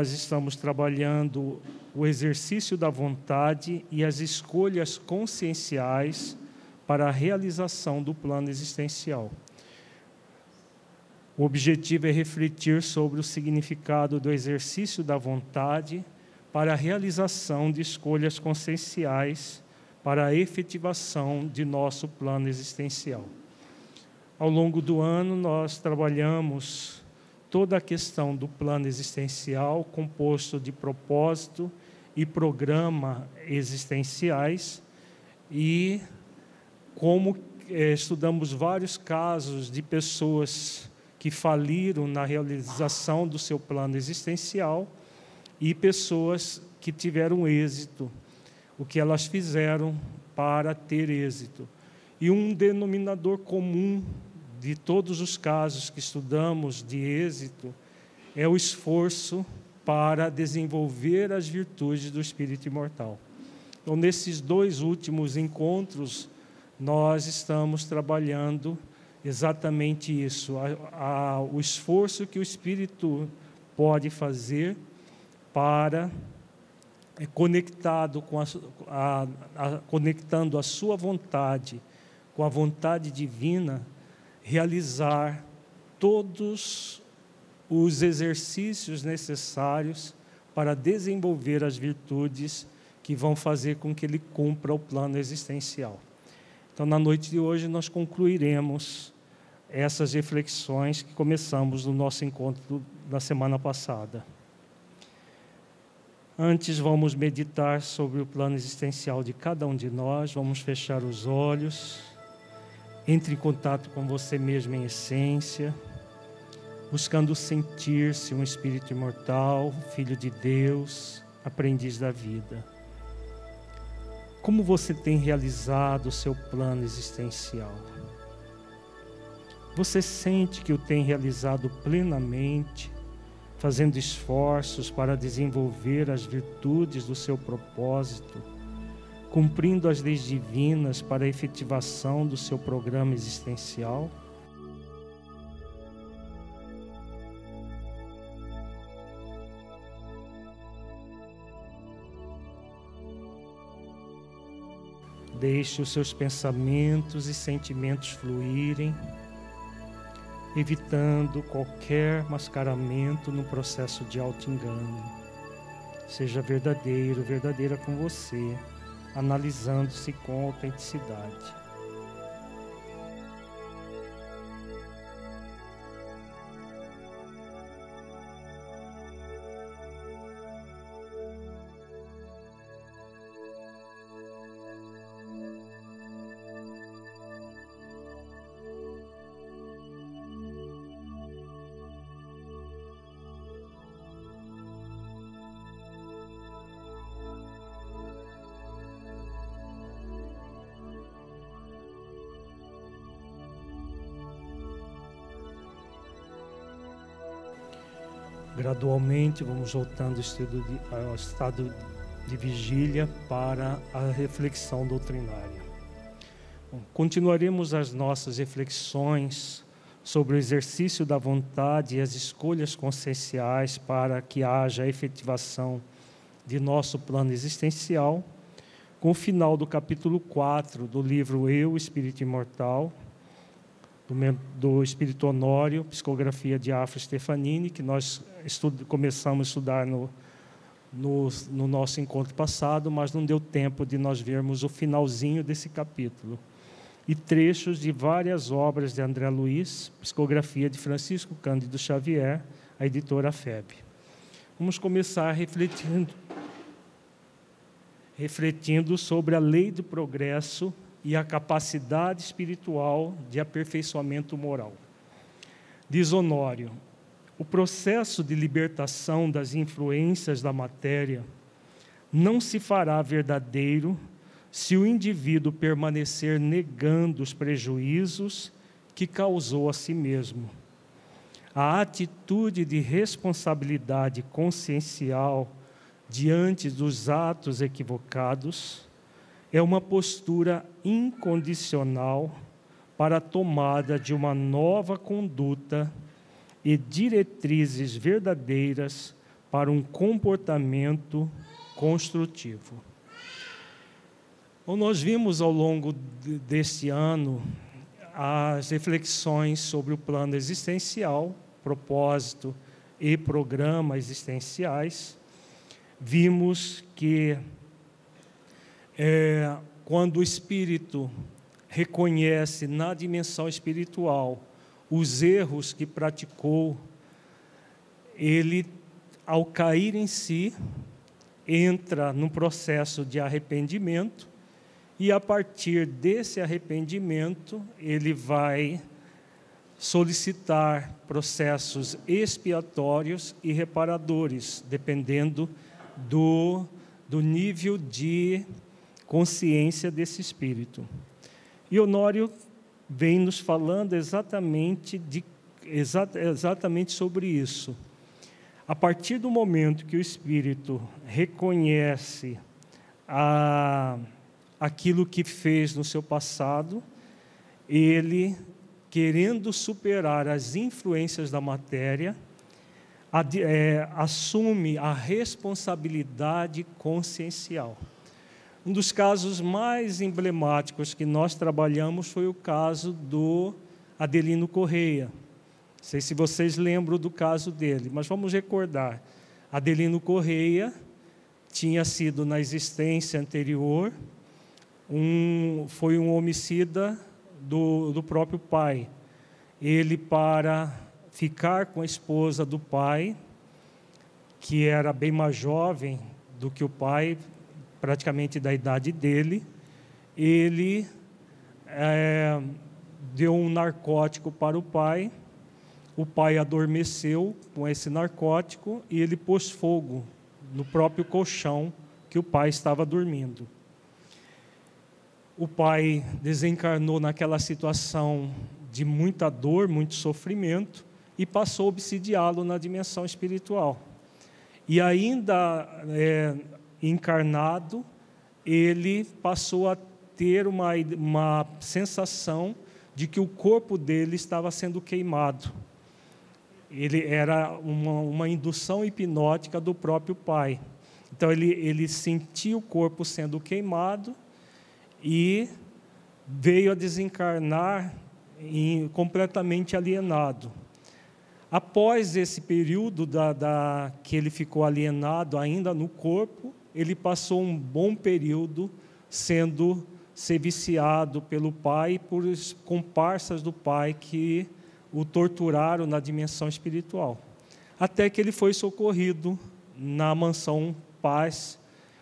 nós estamos trabalhando o exercício da vontade e as escolhas conscienciais para a realização do plano existencial. O objetivo é refletir sobre o significado do exercício da vontade para a realização de escolhas conscienciais para a efetivação de nosso plano existencial. Ao longo do ano, nós trabalhamos toda a questão do plano existencial, composto de propósito e programa existenciais, e como eh, estudamos vários casos de pessoas que faliram na realização do seu plano existencial e pessoas que tiveram êxito, o que elas fizeram para ter êxito. E um denominador comum de todos os casos que estudamos de êxito é o esforço para desenvolver as virtudes do espírito imortal. Então, nesses dois últimos encontros, nós estamos trabalhando exatamente isso, a, a, o esforço que o espírito pode fazer para é, conectado com a, conectando a sua vontade com a vontade divina realizar todos os exercícios necessários para desenvolver as virtudes que vão fazer com que ele cumpra o plano existencial. Então, na noite de hoje, nós concluiremos essas reflexões que começamos no nosso encontro da semana passada. Antes, vamos meditar sobre o plano existencial de cada um de nós, vamos fechar os olhos. Entre em contato com você mesmo em essência, buscando sentir-se um espírito imortal, filho de Deus, aprendiz da vida. Como você tem realizado o seu plano existencial? Você sente que o tem realizado plenamente, fazendo esforços para desenvolver as virtudes do seu propósito? cumprindo as leis divinas para a efetivação do seu programa existencial? Deixe os seus pensamentos e sentimentos fluírem, evitando qualquer mascaramento no processo de auto-engano. Seja verdadeiro, verdadeira com você analisando-se com autenticidade. Gradualmente vamos voltando ao estado de vigília para a reflexão doutrinária. Continuaremos as nossas reflexões sobre o exercício da vontade e as escolhas conscienciais para que haja a efetivação de nosso plano existencial, com o final do capítulo 4 do livro Eu, Espírito Imortal, do, do Espírito Honório, psicografia de Afro Stefanini, que nós começamos a estudar no, no, no, nosso encontro passado, mas não deu tempo de nós vermos o finalzinho desse capítulo. E trechos de várias obras de André Luiz, psicografia de Francisco Cândido Xavier, a editora FEB. Vamos começar refletindo, refletindo sobre a lei do progresso e a capacidade espiritual de aperfeiçoamento moral. Diz Honório: o processo de libertação das influências da matéria não se fará verdadeiro se o indivíduo permanecer negando os prejuízos que causou a si mesmo. A atitude de responsabilidade consciencial diante dos atos equivocados é uma postura incondicional para a tomada de uma nova conduta e diretrizes verdadeiras para um comportamento construtivo. Bom, nós vimos ao longo deste ano as reflexões sobre o plano existencial, propósito e programa existenciais. Vimos que é, quando o espírito reconhece na dimensão espiritual os erros que praticou, ele, ao cair em si, entra num processo de arrependimento e a partir desse arrependimento ele vai solicitar processos expiatórios e reparadores, dependendo do, do nível de consciência desse espírito. E Honório vem nos falando exatamente, de, exa, exatamente sobre isso. A partir do momento que o espírito reconhece a aquilo que fez no seu passado, ele, querendo superar as influências da matéria, ad, é, assume a responsabilidade consciencial. Um dos casos mais emblemáticos que nós trabalhamos foi o caso do Adelino Correia. Não sei se vocês lembram do caso dele, mas vamos recordar. Adelino Correia tinha sido na existência anterior um, foi um homicida do, do próprio pai. Ele, para ficar com a esposa do pai, que era bem mais jovem do que o pai, praticamente da idade dele, ele é, deu um narcótico para o pai. O pai adormeceu com esse narcótico e ele pôs fogo no próprio colchão que o pai estava dormindo o pai desencarnou naquela situação de muita dor, muito sofrimento e passou a obsidiá-lo na dimensão espiritual. E ainda é, encarnado, ele passou a ter uma, uma sensação de que o corpo dele estava sendo queimado. Ele era uma, uma indução hipnótica do próprio pai. Então ele, ele sentia o corpo sendo queimado e veio a desencarnar em, completamente alienado. Após esse período da, da, que ele ficou alienado ainda no corpo, ele passou um bom período sendo ser viciado pelo pai por comparsas do pai que o torturaram na dimensão espiritual. Até que ele foi socorrido na mansão Paz,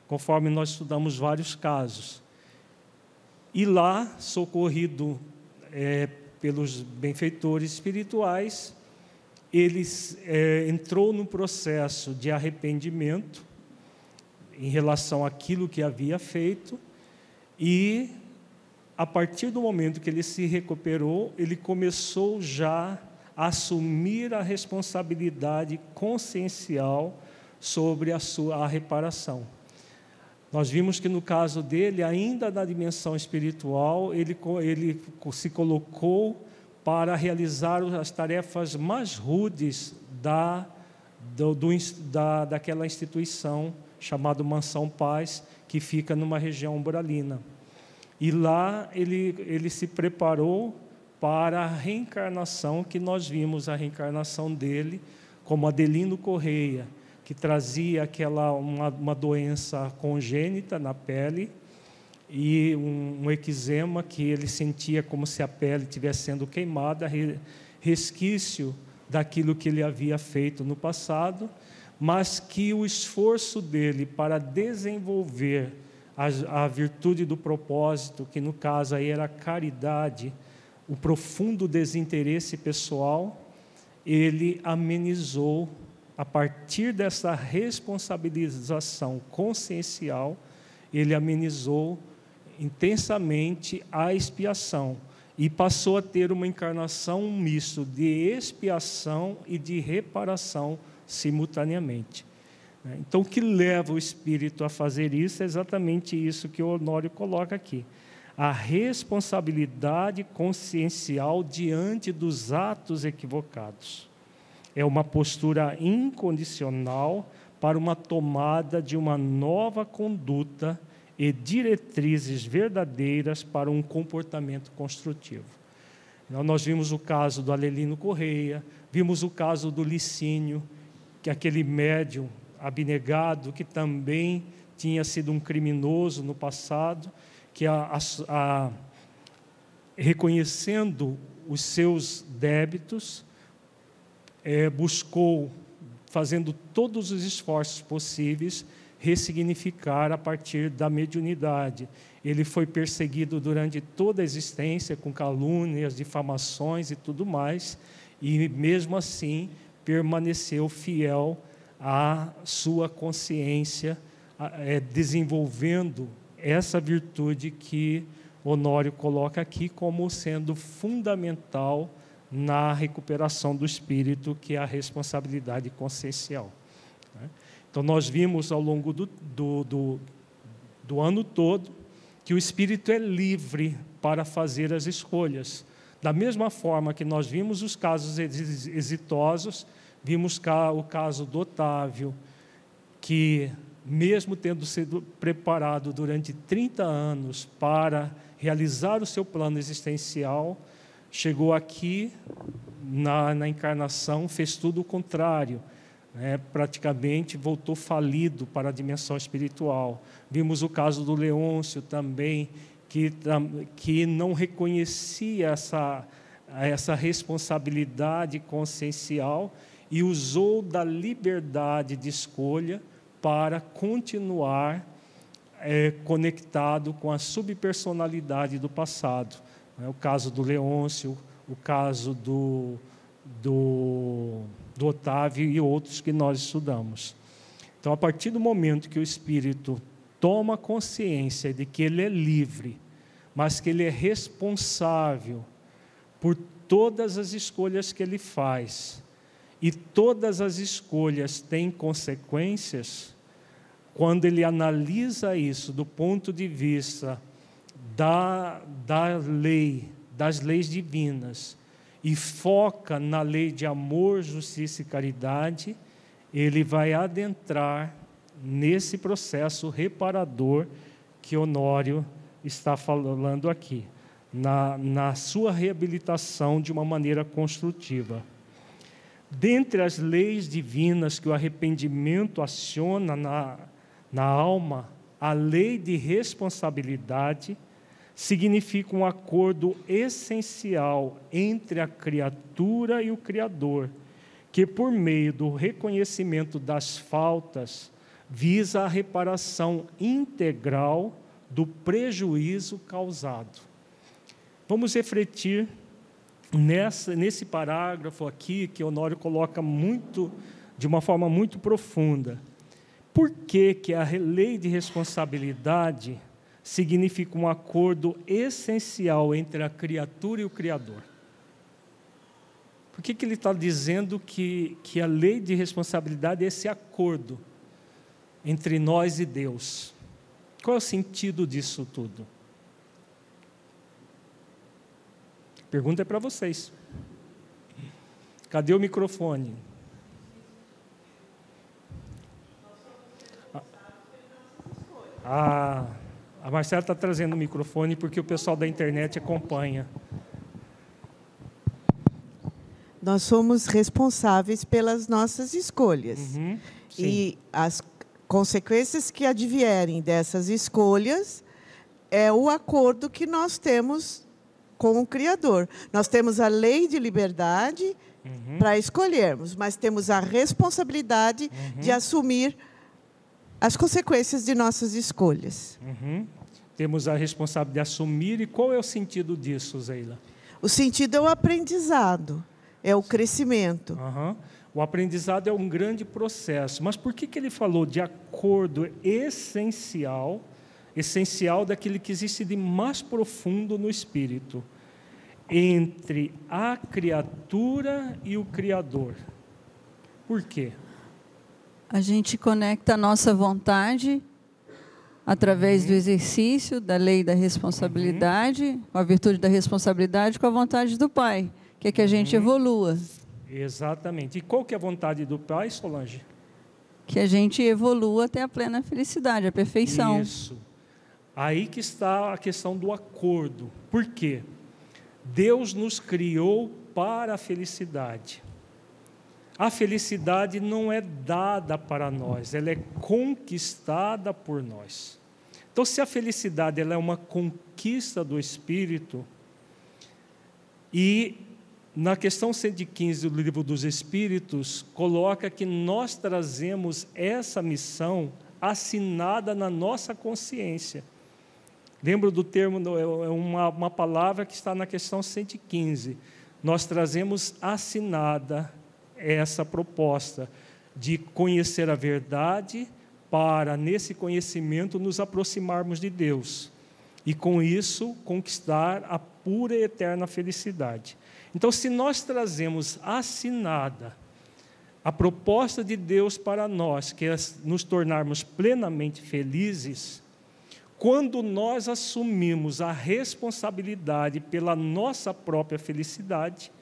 conforme nós estudamos vários casos. E lá, socorrido é, pelos benfeitores espirituais, ele é, entrou no processo de arrependimento em relação àquilo que havia feito e a partir do momento que ele se recuperou, ele começou já a assumir a responsabilidade consciencial sobre a sua a reparação. Nós vimos que no caso dele, ainda na dimensão espiritual, ele, ele se colocou para realizar as tarefas mais rudes da, do, do, da, daquela instituição chamada Mansão Paz, que fica numa região umbralina. E lá ele, ele se preparou para a reencarnação, que nós vimos a reencarnação dele como Adelino Correia, que trazia aquela uma, uma doença congênita na pele e um, um eczema que ele sentia como se a pele estivesse sendo queimada, resquício daquilo que ele havia feito no passado, mas que o esforço dele para desenvolver a, a virtude do propósito, que no caso aí era a caridade, o profundo desinteresse pessoal, ele amenizou a partir dessa responsabilização consciencial, ele amenizou intensamente a expiação e passou a ter uma encarnação misto de expiação e de reparação simultaneamente. Então, o que leva o espírito a fazer isso é exatamente isso que o Honório coloca aqui. A responsabilidade consciencial diante dos atos equivocados. É uma postura incondicional para uma tomada de uma nova conduta e diretrizes verdadeiras para um comportamento construtivo. Então, nós vimos o caso do Alelino Correia, vimos o caso do Licínio, que aquele médium abnegado que também tinha sido um criminoso no passado, que a, a, a, reconhecendo os seus débitos, é, buscou, fazendo todos os esforços possíveis, ressignificar a partir da mediunidade. Ele foi perseguido durante toda a existência com calúnias, difamações e tudo mais, e mesmo assim permaneceu fiel à sua consciência, é, desenvolvendo essa virtude que Honório coloca aqui como sendo fundamental na recuperação do espírito, que é a responsabilidade consciencial. Né? Então, nós vimos ao longo do, do, do, do ano todo que o espírito é livre para fazer as escolhas. Da mesma forma que nós vimos os casos exitosos, vimos o caso do Otávio, que, mesmo tendo sido preparado durante 30 anos para realizar o seu plano existencial, chegou aqui na, na encarnação, fez tudo o contrário né, praticamente voltou falido para a dimensão espiritual. Vimos o caso do Leôncio também, que, que não reconhecia essa, essa responsabilidade consciencial e usou da liberdade de escolha para continuar é, conectado com a subpersonalidade do passado. É o caso do Leôncio, o caso do, do do Otávio e outros que nós estudamos. Então, a partir do momento que o espírito toma consciência de que ele é livre, mas que ele é responsável por todas as escolhas que ele faz, e todas as escolhas têm consequências, quando ele analisa isso do ponto de vista da, da lei, das leis divinas, e foca na lei de amor, justiça e caridade, ele vai adentrar nesse processo reparador que Honório está falando aqui, na, na sua reabilitação de uma maneira construtiva. Dentre as leis divinas que o arrependimento aciona na, na alma, a lei de responsabilidade significa um acordo essencial entre a criatura e o Criador, que, por meio do reconhecimento das faltas, visa a reparação integral do prejuízo causado. Vamos refletir nessa, nesse parágrafo aqui, que Honório coloca muito, de uma forma muito profunda. Por que, que a lei de responsabilidade significa um acordo essencial entre a criatura e o Criador. Por que, que ele está dizendo que, que a lei de responsabilidade é esse acordo entre nós e Deus? Qual é o sentido disso tudo? A pergunta é para vocês. Cadê o microfone? Ah. A Marcela está trazendo o microfone porque o pessoal da internet acompanha. Nós somos responsáveis pelas nossas escolhas. Uhum, e as consequências que advierem dessas escolhas é o acordo que nós temos com o Criador. Nós temos a lei de liberdade uhum. para escolhermos, mas temos a responsabilidade uhum. de assumir as consequências de nossas escolhas. Uhum. Temos a responsabilidade de assumir. E qual é o sentido disso, Zeila? O sentido é o aprendizado, é o crescimento. Uhum. O aprendizado é um grande processo. Mas por que, que ele falou de acordo essencial essencial daquilo que existe de mais profundo no espírito, entre a criatura e o Criador. Por quê? A gente conecta a nossa vontade através uhum. do exercício da lei da responsabilidade, uhum. com a virtude da responsabilidade, com a vontade do Pai, que é que a gente uhum. evolua. Exatamente. E qual que é a vontade do Pai, Solange? Que a gente evolua até a plena felicidade, a perfeição. Isso. Aí que está a questão do acordo. Por quê? Deus nos criou para a felicidade. A felicidade não é dada para nós, ela é conquistada por nós. Então, se a felicidade ela é uma conquista do espírito, e na questão 115 do livro dos Espíritos, coloca que nós trazemos essa missão assinada na nossa consciência. Lembro do termo, é uma, uma palavra que está na questão 115. Nós trazemos assinada essa proposta de conhecer a verdade para, nesse conhecimento, nos aproximarmos de Deus e, com isso, conquistar a pura e eterna felicidade. Então, se nós trazemos assinada a proposta de Deus para nós, que é nos tornarmos plenamente felizes, quando nós assumimos a responsabilidade pela nossa própria felicidade,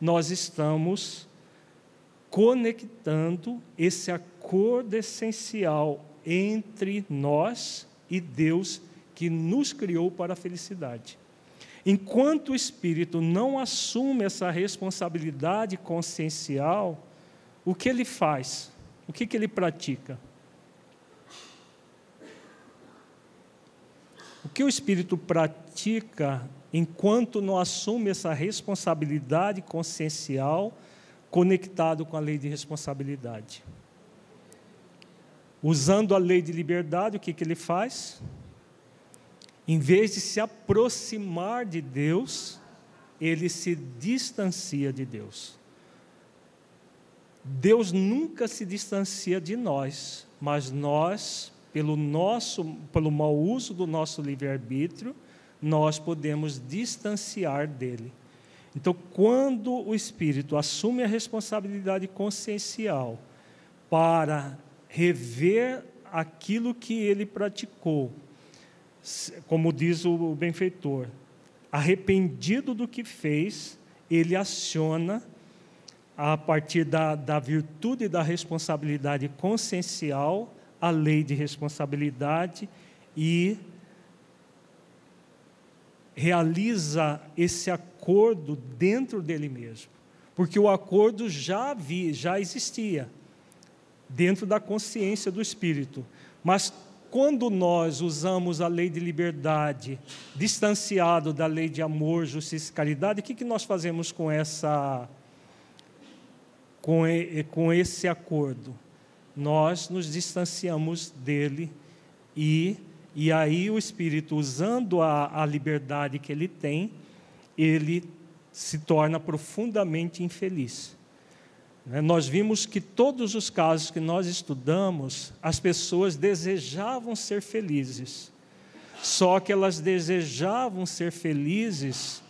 nós estamos conectando esse acordo essencial entre nós e Deus que nos criou para a felicidade. Enquanto o espírito não assume essa responsabilidade consciencial, o que ele faz? O que, que ele pratica? O que o espírito pratica enquanto não assume essa responsabilidade consciencial conectado com a lei de responsabilidade? Usando a lei de liberdade, o que, que ele faz? Em vez de se aproximar de Deus, ele se distancia de Deus. Deus nunca se distancia de nós, mas nós, pelo nosso, pelo mau uso do nosso livre-arbítrio, nós podemos distanciar dele. Então, quando o espírito assume a responsabilidade consciencial para rever aquilo que ele praticou, como diz o benfeitor, arrependido do que fez, ele aciona, a partir da, da virtude e da responsabilidade consciencial, a lei de responsabilidade e realiza esse acordo dentro dele mesmo. Porque o acordo já havia, já existia dentro da consciência do espírito. Mas quando nós usamos a lei de liberdade, distanciado da lei de amor, justiça e caridade, o que, que nós fazemos com essa com, com esse acordo? Nós nos distanciamos dele e e aí o espírito usando a, a liberdade que ele tem, ele se torna profundamente infeliz. Né? Nós vimos que todos os casos que nós estudamos, as pessoas desejavam ser felizes, só que elas desejavam ser felizes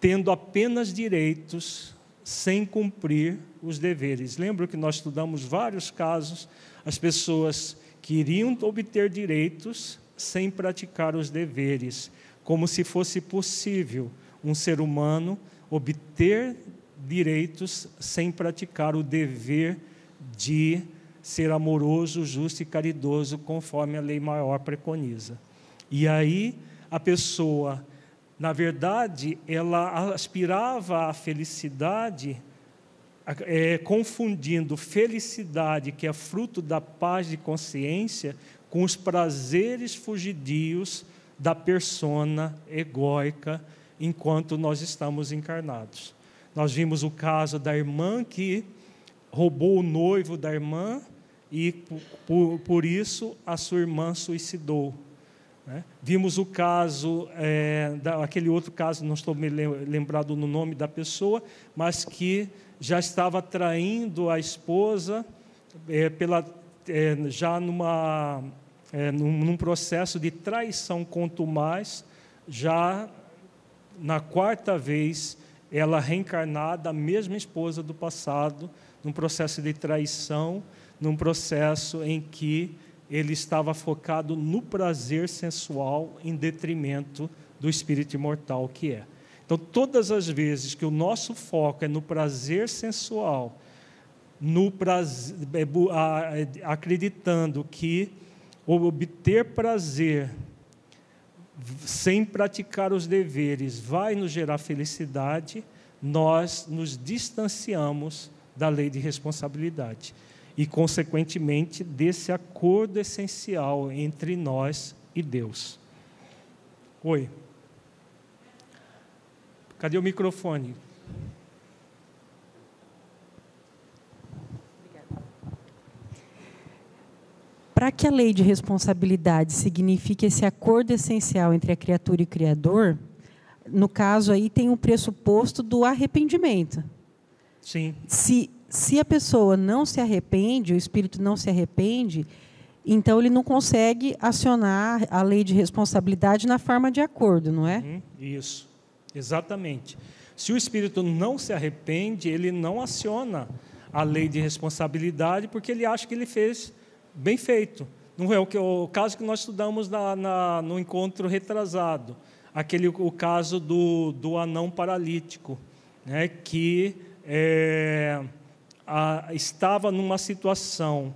tendo apenas direitos, sem cumprir os deveres. Lembro que nós estudamos vários casos, as pessoas queriam obter direitos sem praticar os deveres, como se fosse possível um ser humano obter direitos sem praticar o dever de ser amoroso, justo e caridoso, conforme a lei maior preconiza. E aí a pessoa, na verdade, ela aspirava à felicidade, é, confundindo felicidade, que é fruto da paz de consciência, com os prazeres fugidios da persona egóica enquanto nós estamos encarnados. Nós vimos o caso da irmã que roubou o noivo da irmã e, por, por isso, a sua irmã suicidou. Né? Vimos o caso, é, da, aquele outro caso, não estou me lembrado no nome da pessoa, mas que já estava traindo a esposa é, pela, é, já numa é, num, num processo de traição mais já na quarta vez, ela reencarnada, a mesma esposa do passado, num processo de traição, num processo em que ele estava focado no prazer sensual em detrimento do espírito imortal que é. Então, todas as vezes que o nosso foco é no prazer sensual, no prazer, é, acreditando que obter prazer sem praticar os deveres vai nos gerar felicidade, nós nos distanciamos da lei de responsabilidade e, consequentemente, desse acordo essencial entre nós e Deus. Oi. Cadê o microfone? Para que a lei de responsabilidade signifique esse acordo essencial entre a criatura e o Criador, no caso aí tem o um pressuposto do arrependimento. Sim. Se, se a pessoa não se arrepende, o espírito não se arrepende, então ele não consegue acionar a lei de responsabilidade na forma de acordo, não é? Uhum, isso, exatamente. Se o espírito não se arrepende, ele não aciona a lei de responsabilidade porque ele acha que ele fez bem feito. Não é o, que, o caso que nós estudamos na, na, no encontro retrasado, aquele o caso do, do anão paralítico, né, que é, a, estava numa situação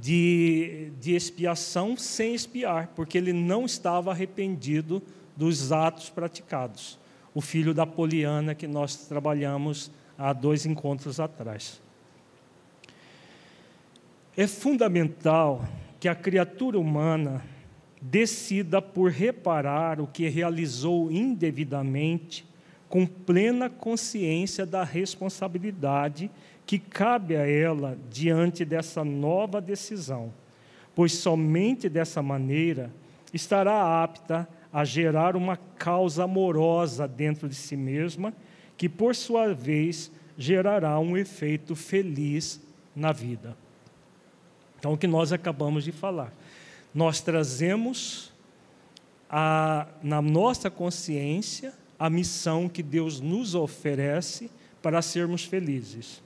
de, de expiação sem expiar, porque ele não estava arrependido dos atos praticados. O filho da Poliana que nós trabalhamos há dois encontros atrás. É fundamental que a criatura humana decida por reparar o que realizou indevidamente, com plena consciência da responsabilidade que cabe a ela diante dessa nova decisão, pois somente dessa maneira estará apta a gerar uma causa amorosa dentro de si mesma, que por sua vez gerará um efeito feliz na vida. Então, o que nós acabamos de falar. Nós trazemos a, na nossa consciência a missão que Deus nos oferece para sermos felizes.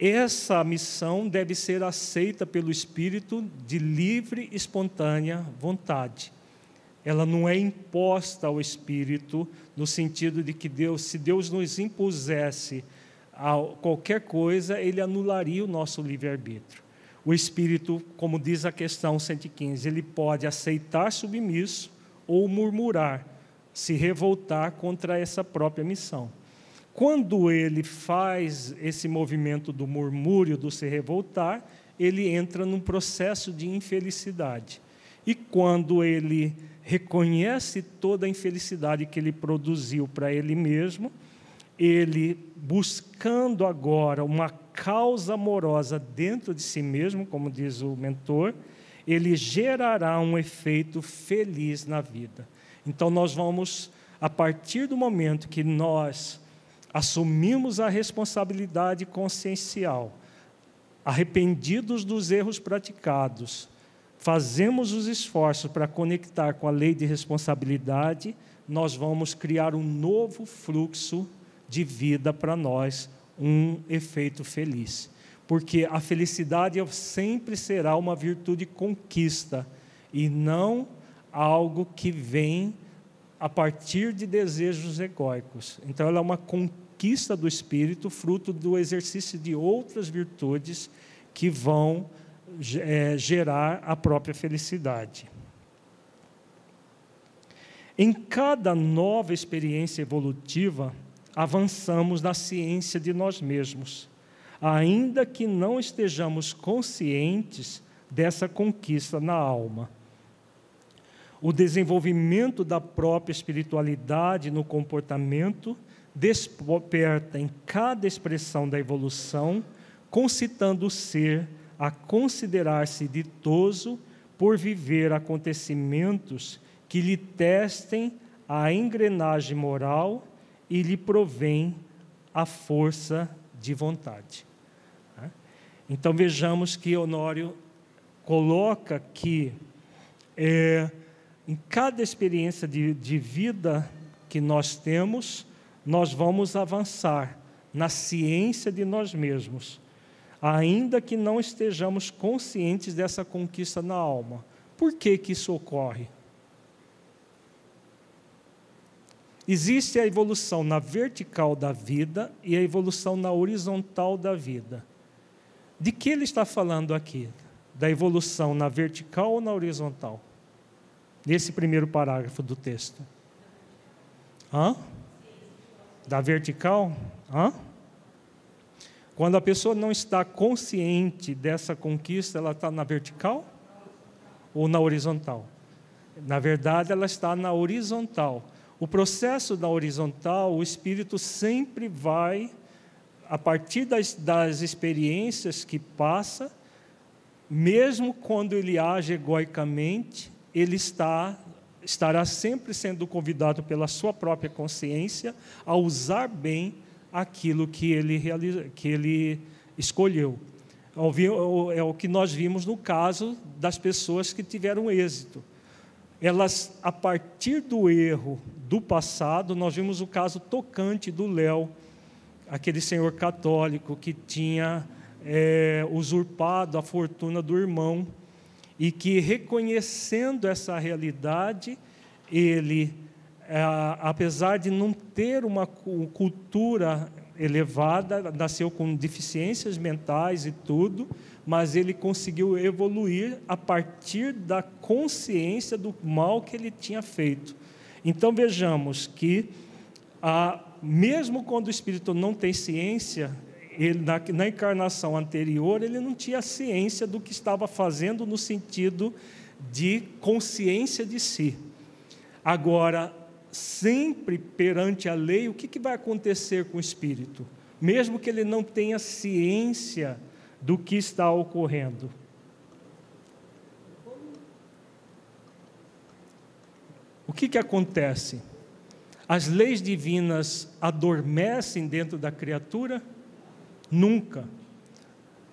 Essa missão deve ser aceita pelo Espírito de livre espontânea vontade. Ela não é imposta ao Espírito no sentido de que Deus, se Deus nos impusesse qualquer coisa, ele anularia o nosso livre-arbítrio. O espírito, como diz a questão 115, ele pode aceitar submisso ou murmurar, se revoltar contra essa própria missão. Quando ele faz esse movimento do murmúrio, do se revoltar, ele entra num processo de infelicidade. E quando ele reconhece toda a infelicidade que ele produziu para ele mesmo, ele buscando agora uma causa amorosa dentro de si mesmo, como diz o mentor, ele gerará um efeito feliz na vida. Então nós vamos, a partir do momento que nós assumimos a responsabilidade consciencial, arrependidos dos erros praticados, fazemos os esforços para conectar com a lei de responsabilidade, nós vamos criar um novo fluxo de vida para nós um efeito feliz. Porque a felicidade sempre será uma virtude conquista e não algo que vem a partir de desejos egóicos. Então, ela é uma conquista do espírito, fruto do exercício de outras virtudes que vão é, gerar a própria felicidade. Em cada nova experiência evolutiva, avançamos na ciência de nós mesmos, ainda que não estejamos conscientes dessa conquista na alma. O desenvolvimento da própria espiritualidade no comportamento desperta em cada expressão da evolução, concitando o ser a considerar-se ditoso por viver acontecimentos que lhe testem a engrenagem moral e lhe provém a força de vontade. Então vejamos que Honório coloca que é, em cada experiência de, de vida que nós temos, nós vamos avançar na ciência de nós mesmos, ainda que não estejamos conscientes dessa conquista na alma. Por que, que isso ocorre? Existe a evolução na vertical da vida e a evolução na horizontal da vida. De que ele está falando aqui? Da evolução na vertical ou na horizontal? Nesse primeiro parágrafo do texto. Hã? Da vertical? Hã? Quando a pessoa não está consciente dessa conquista, ela está na vertical ou na horizontal? Na verdade, ela está na horizontal. O processo da horizontal, o espírito sempre vai, a partir das, das experiências que passa, mesmo quando ele age egoicamente, ele está estará sempre sendo convidado pela sua própria consciência a usar bem aquilo que ele, realiza, que ele escolheu. É o que nós vimos no caso das pessoas que tiveram êxito. Elas, a partir do erro do passado, nós vimos o caso tocante do Léo, aquele senhor católico que tinha é, usurpado a fortuna do irmão e que, reconhecendo essa realidade, ele, é, apesar de não ter uma cultura elevada, nasceu com deficiências mentais e tudo, mas ele conseguiu evoluir a partir da consciência do mal que ele tinha feito. Então vejamos que, a, mesmo quando o espírito não tem ciência, ele, na, na encarnação anterior, ele não tinha ciência do que estava fazendo no sentido de consciência de si. Agora, sempre perante a lei, o que, que vai acontecer com o espírito? Mesmo que ele não tenha ciência do que está ocorrendo. O que, que acontece? As leis divinas adormecem dentro da criatura? Nunca.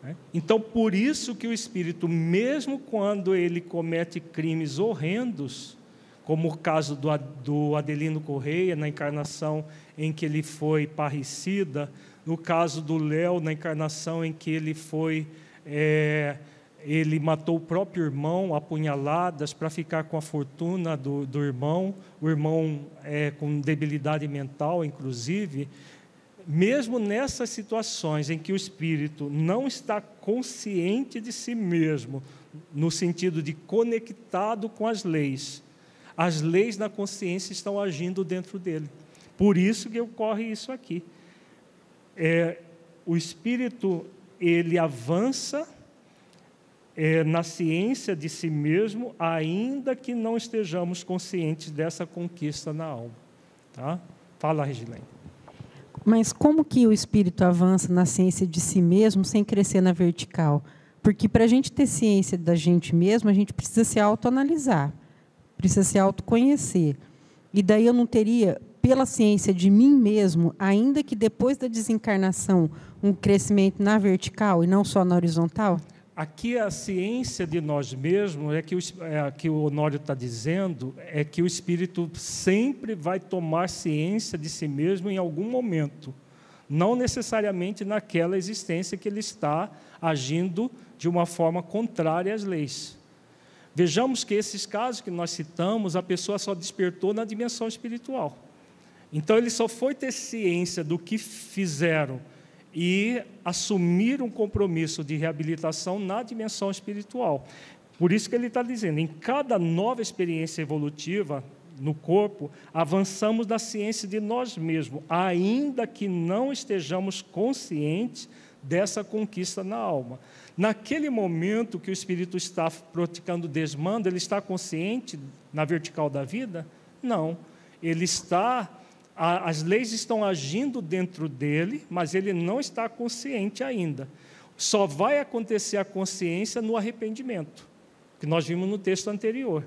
Né? Então, por isso que o espírito, mesmo quando ele comete crimes horrendos, como o caso do, Adelino Correia, na encarnação em que ele foi parricida, no caso do Léo, na encarnação em que ele foi. É, ele matou o próprio irmão, apunhaladas, para ficar com a fortuna do, do irmão, o irmão é, com debilidade mental, inclusive mesmo nessas situações em que o espírito não está consciente de si mesmo, no sentido de conectado com as leis, as leis na consciência estão agindo dentro dele. Por isso que ocorre isso aqui. É, o espírito ele avança é, na ciência de si mesmo, ainda que não estejamos conscientes dessa conquista na alma. Tá? Fala, Regilene. Mas como que o espírito avança na ciência de si mesmo sem crescer na vertical? Porque para a gente ter ciência da gente mesmo, a gente precisa se autoanalisar, precisa se autoconhecer. E daí eu não teria, pela ciência de mim mesmo, ainda que depois da desencarnação, um crescimento na vertical e não só na horizontal? Aqui a ciência de nós mesmos, é que o, é, que o Honório está dizendo, é que o espírito sempre vai tomar ciência de si mesmo em algum momento, não necessariamente naquela existência que ele está agindo de uma forma contrária às leis. Vejamos que esses casos que nós citamos, a pessoa só despertou na dimensão espiritual. Então ele só foi ter ciência do que fizeram e assumir um compromisso de reabilitação na dimensão espiritual. Por isso que ele está dizendo, em cada nova experiência evolutiva no corpo, avançamos na ciência de nós mesmos, ainda que não estejamos conscientes dessa conquista na alma. Naquele momento que o espírito está praticando desmando, ele está consciente na vertical da vida? Não. Ele está as leis estão agindo dentro dele, mas ele não está consciente ainda. Só vai acontecer a consciência no arrependimento, que nós vimos no texto anterior.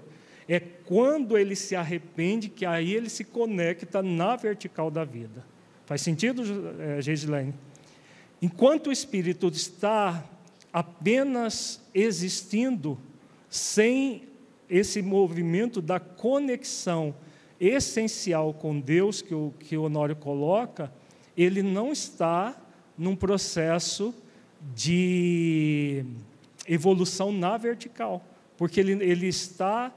É quando ele se arrepende que aí ele se conecta na vertical da vida. Faz sentido, eh, Gislaine? Enquanto o espírito está apenas existindo sem esse movimento da conexão essencial com Deus que o, que o Honório coloca, ele não está num processo de evolução na vertical, porque ele, ele está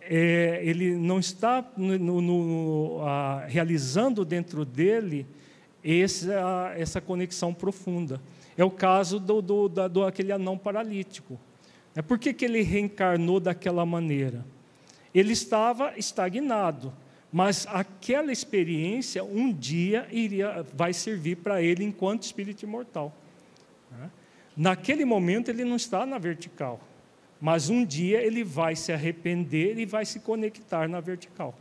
é, ele não está no, no, a, realizando dentro dele essa, essa conexão profunda. É o caso do, do, da, do aquele anão paralítico. É por que, que ele reencarnou daquela maneira? Ele estava estagnado, mas aquela experiência um dia iria, vai servir para ele enquanto espírito imortal. Né? Naquele momento ele não está na vertical, mas um dia ele vai se arrepender e vai se conectar na vertical.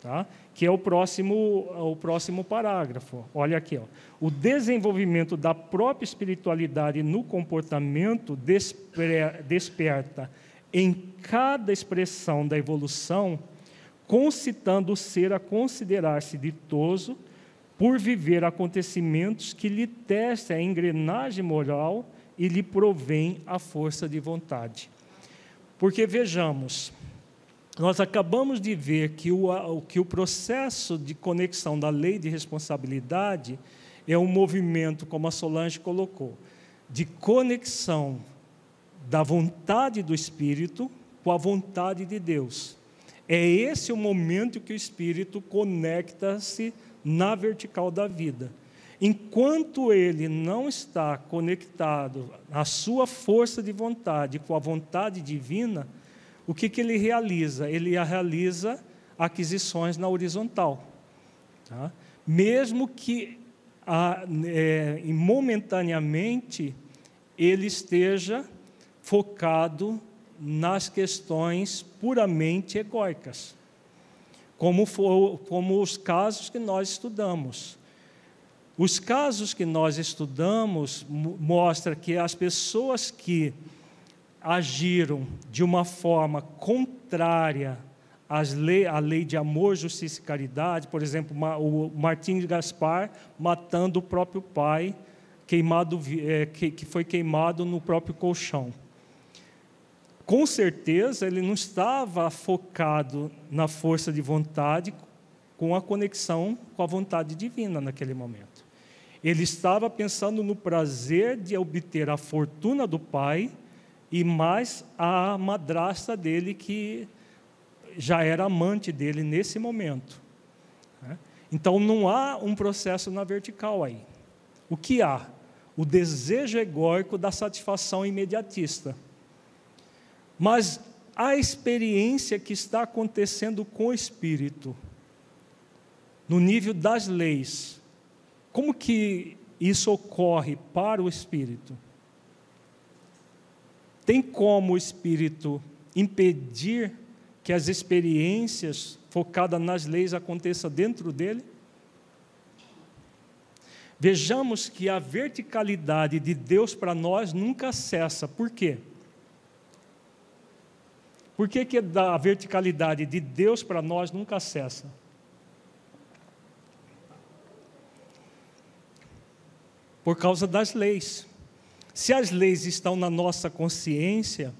Tá? Que é o próximo, o próximo parágrafo. Olha aqui. Ó. O desenvolvimento da própria espiritualidade no comportamento desperta em cada expressão da evolução, concitando o ser a considerar-se ditoso por viver acontecimentos que lhe testem a engrenagem moral e lhe provém a força de vontade. Porque vejamos, nós acabamos de ver que o, que o processo de conexão da lei de responsabilidade é um movimento, como a Solange colocou, de conexão da vontade do Espírito com a vontade de Deus. É esse o momento que o Espírito conecta-se na vertical da vida. Enquanto ele não está conectado à sua força de vontade com a vontade divina, o que, que ele realiza? Ele realiza aquisições na horizontal. Tá? Mesmo que a, é, momentaneamente ele esteja focado nas questões puramente egóicas, como, for, como os casos que nós estudamos. Os casos que nós estudamos mostram que as pessoas que agiram de uma forma contrária às lei, à lei de amor, justiça e caridade, por exemplo, o Martim Gaspar matando o próprio pai, queimado, é, que foi queimado no próprio colchão. Com certeza ele não estava focado na força de vontade com a conexão com a vontade divina naquele momento. Ele estava pensando no prazer de obter a fortuna do pai e mais a madrasta dele, que já era amante dele nesse momento. Né? Então não há um processo na vertical aí. O que há? O desejo egóico da satisfação imediatista. Mas a experiência que está acontecendo com o espírito, no nível das leis, como que isso ocorre para o espírito? Tem como o espírito impedir que as experiências focadas nas leis aconteçam dentro dele? Vejamos que a verticalidade de Deus para nós nunca cessa. Por quê? Por que, que a verticalidade de Deus para nós nunca cessa? Por causa das leis. Se as leis estão na nossa consciência,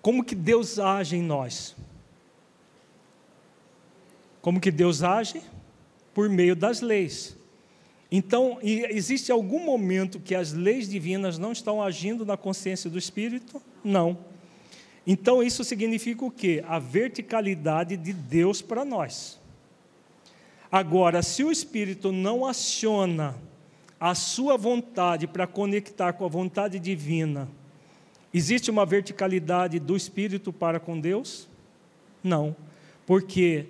como que Deus age em nós? Como que Deus age? Por meio das leis. Então, existe algum momento que as leis divinas não estão agindo na consciência do Espírito? Não. Então, isso significa o quê? A verticalidade de Deus para nós. Agora, se o Espírito não aciona a sua vontade para conectar com a vontade divina, existe uma verticalidade do espírito para com Deus? Não, porque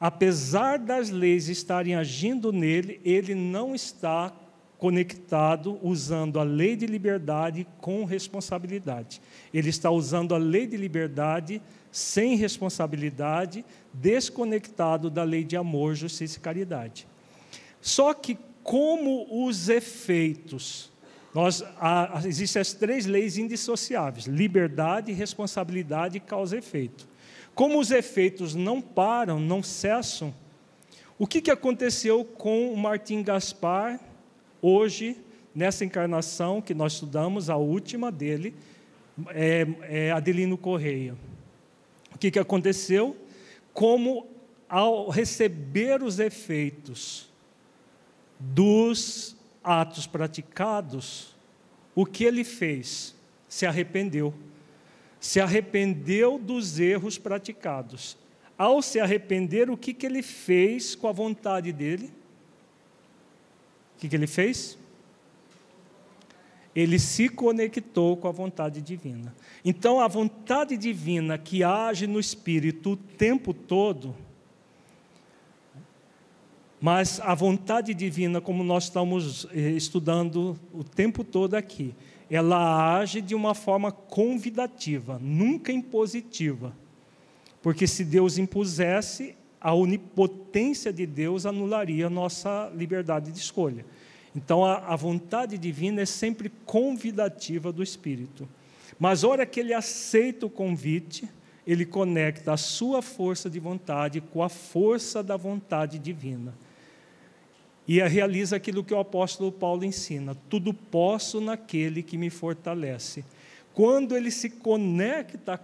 apesar das leis estarem agindo nele, ele não está conectado usando a lei de liberdade com responsabilidade. Ele está usando a lei de liberdade sem responsabilidade, desconectado da lei de amor, justiça e caridade. Só que como os efeitos. Nós, existem as três leis indissociáveis: liberdade, responsabilidade e causa e efeito. Como os efeitos não param, não cessam, o que, que aconteceu com o Martim Gaspar hoje, nessa encarnação que nós estudamos, a última dele, é, é Adelino Correia. O que, que aconteceu? Como ao receber os efeitos dos atos praticados, o que ele fez? Se arrependeu. Se arrependeu dos erros praticados. Ao se arrepender, o que, que ele fez com a vontade dele? O que, que ele fez? Ele se conectou com a vontade divina. Então, a vontade divina que age no espírito o tempo todo, mas a vontade divina, como nós estamos eh, estudando o tempo todo aqui, ela age de uma forma convidativa, nunca impositiva. Porque se Deus impusesse, a onipotência de Deus anularia a nossa liberdade de escolha. Então, a, a vontade divina é sempre convidativa do Espírito. Mas, hora que ele aceita o convite, ele conecta a sua força de vontade com a força da vontade divina e realiza aquilo que o apóstolo Paulo ensina: tudo posso naquele que me fortalece. Quando ele se conecta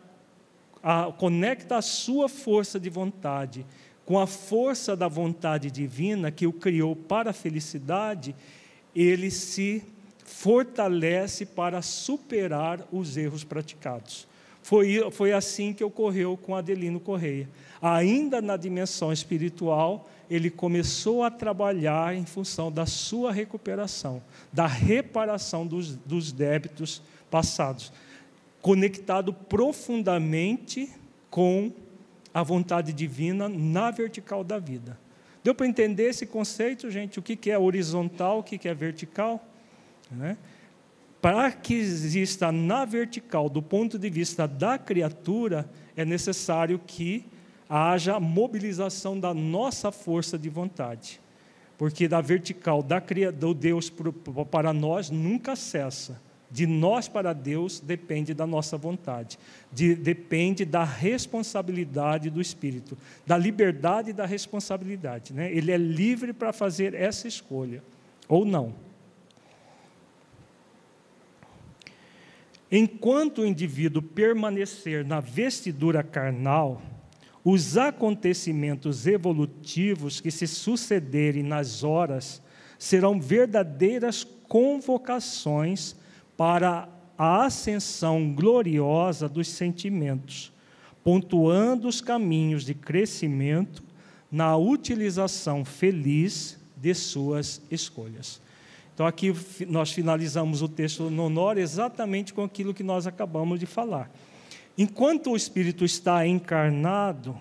a, conecta a sua força de vontade com a força da vontade divina que o criou para a felicidade, ele se fortalece para superar os erros praticados. Foi, foi assim que ocorreu com Adelino Correia. Ainda na dimensão espiritual, ele começou a trabalhar em função da sua recuperação, da reparação dos, dos débitos passados, conectado profundamente com a vontade divina na vertical da vida. Deu para entender esse conceito, gente? O que é horizontal, o que é vertical? Né? Para que exista na vertical, do ponto de vista da criatura, é necessário que haja mobilização da nossa força de vontade. Porque da vertical da, do Deus para nós nunca cessa. De nós para Deus depende da nossa vontade, de, depende da responsabilidade do Espírito, da liberdade e da responsabilidade. Né? Ele é livre para fazer essa escolha, ou não. Enquanto o indivíduo permanecer na vestidura carnal, os acontecimentos evolutivos que se sucederem nas horas serão verdadeiras convocações para a ascensão gloriosa dos sentimentos, pontuando os caminhos de crescimento na utilização feliz de suas escolhas. Então, aqui nós finalizamos o texto no exatamente com aquilo que nós acabamos de falar. Enquanto o Espírito está encarnado,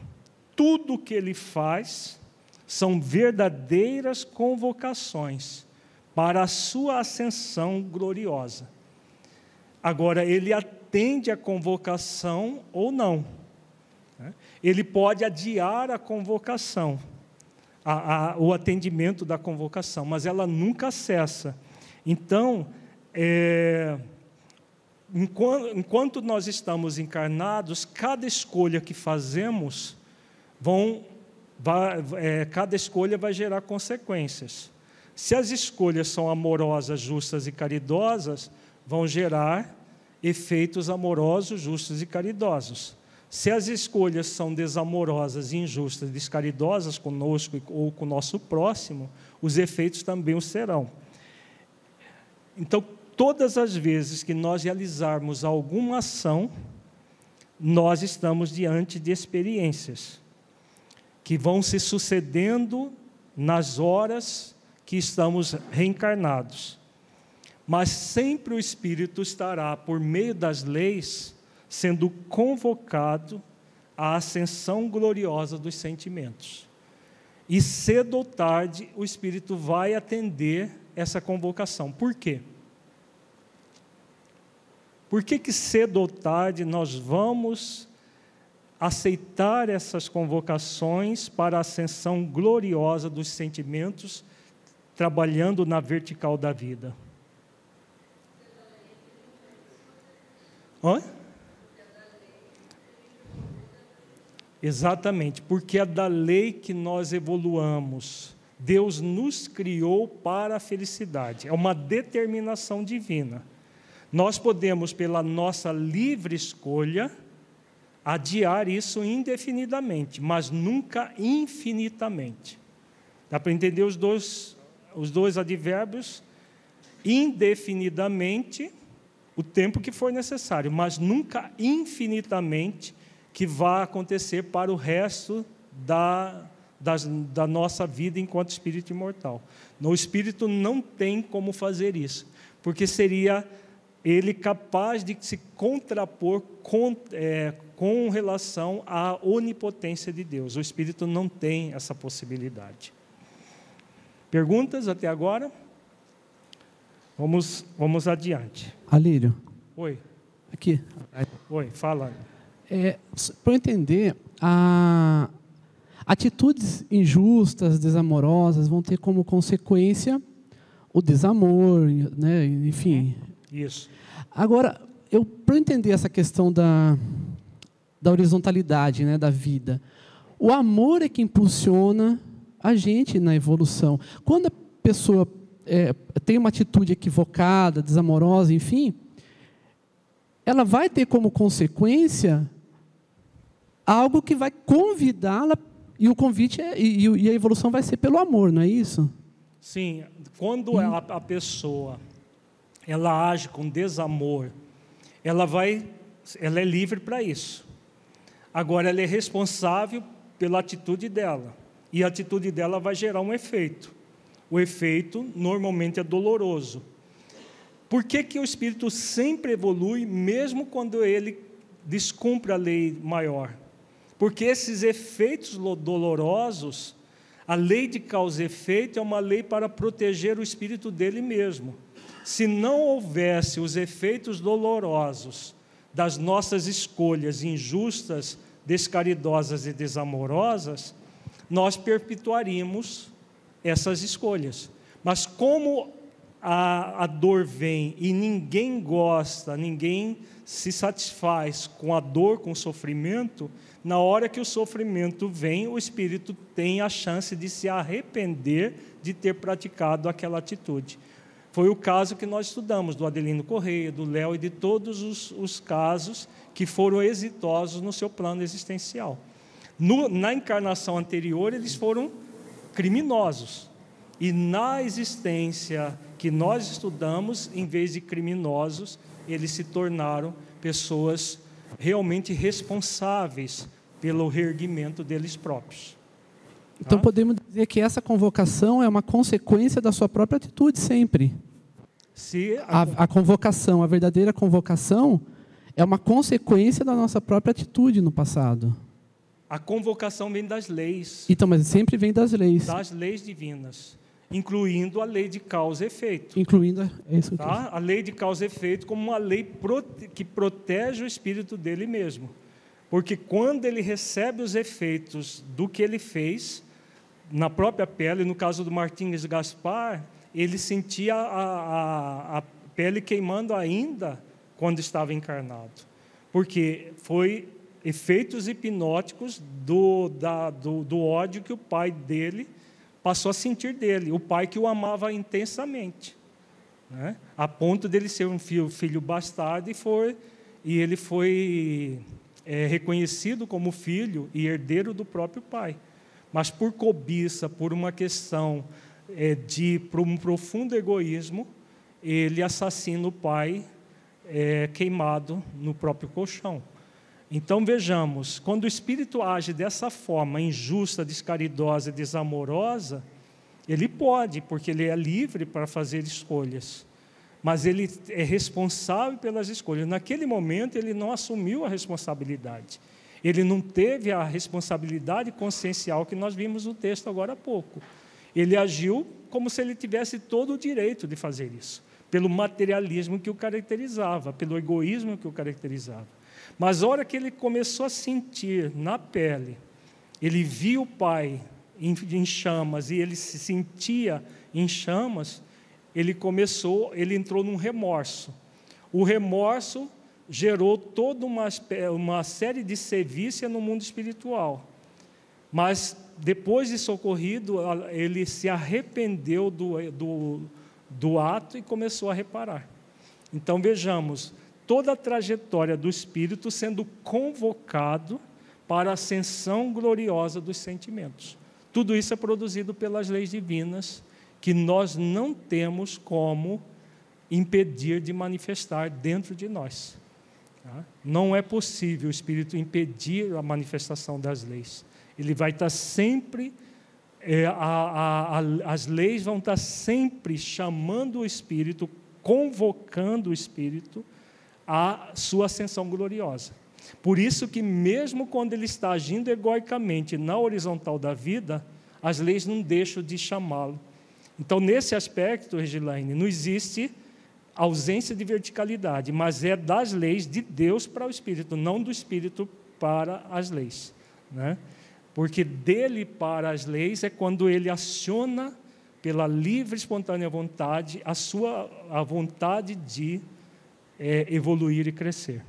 tudo que ele faz são verdadeiras convocações para a sua ascensão gloriosa. Agora, ele atende a convocação ou não. Né? Ele pode adiar a convocação, a, a, o atendimento da convocação, mas ela nunca cessa. Então, é, enquanto, enquanto nós estamos encarnados, cada escolha que fazemos vão, vai, é, cada escolha vai gerar consequências. Se as escolhas são amorosas, justas e caridosas, vão gerar efeitos amorosos, justos e caridosos. Se as escolhas são desamorosas, injustas descaridosas conosco ou com o nosso próximo, os efeitos também o serão. Então, todas as vezes que nós realizarmos alguma ação, nós estamos diante de experiências que vão se sucedendo nas horas que estamos reencarnados. Mas sempre o espírito estará, por meio das leis, sendo convocado à ascensão gloriosa dos sentimentos. E cedo ou tarde o espírito vai atender essa convocação. Por quê? Por que, que cedo ou tarde nós vamos aceitar essas convocações para a ascensão gloriosa dos sentimentos, trabalhando na vertical da vida? Oi? Exatamente, porque é da lei que nós evoluamos, Deus nos criou para a felicidade, é uma determinação divina. Nós podemos, pela nossa livre escolha, adiar isso indefinidamente, mas nunca infinitamente. Dá para entender os dois, os dois advérbios? Indefinidamente, o tempo que for necessário, mas nunca infinitamente, que vá acontecer para o resto da, das, da nossa vida enquanto espírito imortal. No espírito não tem como fazer isso, porque seria ele capaz de se contrapor com, é, com relação à onipotência de Deus. O espírito não tem essa possibilidade. Perguntas até agora? Vamos, vamos adiante. Alírio. Oi. Aqui. Oi, fala. É, Para entender, a, Atitudes injustas, desamorosas vão ter como consequência o desamor, né? enfim. Isso. Agora, eu para entender essa questão da, da horizontalidade, né, da vida, o amor é que impulsiona a gente na evolução. Quando a pessoa é, tem uma atitude equivocada, desamorosa, enfim, ela vai ter como consequência algo que vai convidá-la e o convite é, e, e, a evolução vai ser pelo amor, não é isso? Sim. Quando hum. a, a pessoa ela age com desamor, ela vai, ela é livre para isso. Agora ela é responsável pela atitude dela e a atitude dela vai gerar um efeito. O efeito normalmente é doloroso. Por que, que o espírito sempre evolui, mesmo quando ele descumpre a lei maior? Porque esses efeitos dolorosos, a lei de causa e efeito é uma lei para proteger o espírito dele mesmo. Se não houvesse os efeitos dolorosos das nossas escolhas injustas, descaridosas e desamorosas, nós perpetuaríamos essas escolhas. Mas como a, a dor vem e ninguém gosta, ninguém se satisfaz com a dor, com o sofrimento, na hora que o sofrimento vem, o espírito tem a chance de se arrepender de ter praticado aquela atitude. Foi o caso que nós estudamos do Adelino Correia, do Léo e de todos os, os, casos que foram exitosos no seu plano existencial. No, na encarnação anterior, eles foram criminosos. E na existência que nós estudamos, em vez de criminosos, eles se tornaram pessoas realmente responsáveis pelo reerguimento deles próprios. Então tá? podemos dizer que essa convocação é uma consequência da sua própria atitude sempre. Se a... A, a convocação, a verdadeira convocação, é uma consequência da nossa própria atitude no passado. A convocação vem das leis. Então, mas sempre vem das leis. Das leis divinas incluindo a lei de causa e efeito. Incluindo é isso tá? a lei de causa e efeito como uma lei prote que protege o espírito dele mesmo. Porque quando ele recebe os efeitos do que ele fez, na própria pele, no caso do Martins Gaspar, ele sentia a, a, a pele queimando ainda quando estava encarnado. Porque foi efeitos hipnóticos do, da, do, do ódio que o pai dele passou a sentir dele, o pai que o amava intensamente, né? a ponto dele ser um filho, filho bastardo e, foi, e ele foi é, reconhecido como filho e herdeiro do próprio pai. Mas por cobiça, por uma questão é, de por um profundo egoísmo, ele assassina o pai é, queimado no próprio colchão. Então vejamos, quando o espírito age dessa forma injusta, descaridosa e desamorosa, ele pode, porque ele é livre para fazer escolhas. Mas ele é responsável pelas escolhas. Naquele momento, ele não assumiu a responsabilidade. Ele não teve a responsabilidade consciencial que nós vimos no texto agora há pouco. Ele agiu como se ele tivesse todo o direito de fazer isso, pelo materialismo que o caracterizava, pelo egoísmo que o caracterizava. Mas a hora que ele começou a sentir na pele, ele viu o pai em, chamas e ele se sentia em chamas, ele começou, ele entrou num remorso. O remorso gerou toda uma, uma série de sevícia no mundo espiritual. Mas depois de socorrido, ele se arrependeu do, do, do ato e começou a reparar. Então vejamos toda a trajetória do espírito sendo convocado para a ascensão gloriosa dos sentimentos. Tudo isso é produzido pelas leis divinas que nós não temos como impedir de manifestar dentro de nós. Tá? Não é possível o espírito impedir a manifestação das leis ele vai estar sempre, é, a, a, a, as leis vão estar sempre chamando o Espírito, convocando o Espírito à sua ascensão gloriosa. Por isso que mesmo quando ele está agindo egoicamente na horizontal da vida, as leis não deixam de chamá-lo. Então, nesse aspecto, Regilaine, não existe ausência de verticalidade, mas é das leis de Deus para o Espírito, não do Espírito para as leis. Né? Porque dele para as leis é quando ele aciona pela livre e espontânea vontade a sua a vontade de é, evoluir e crescer.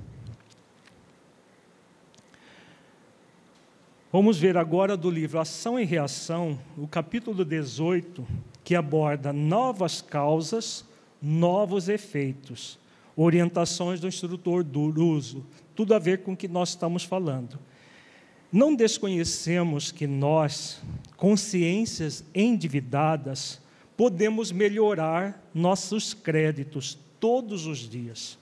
Vamos ver agora do livro Ação e Reação, o capítulo 18, que aborda novas causas, novos efeitos, orientações do instrutor do uso, tudo a ver com o que nós estamos falando. Não desconhecemos que nós, consciências endividadas, podemos melhorar nossos créditos todos os dias.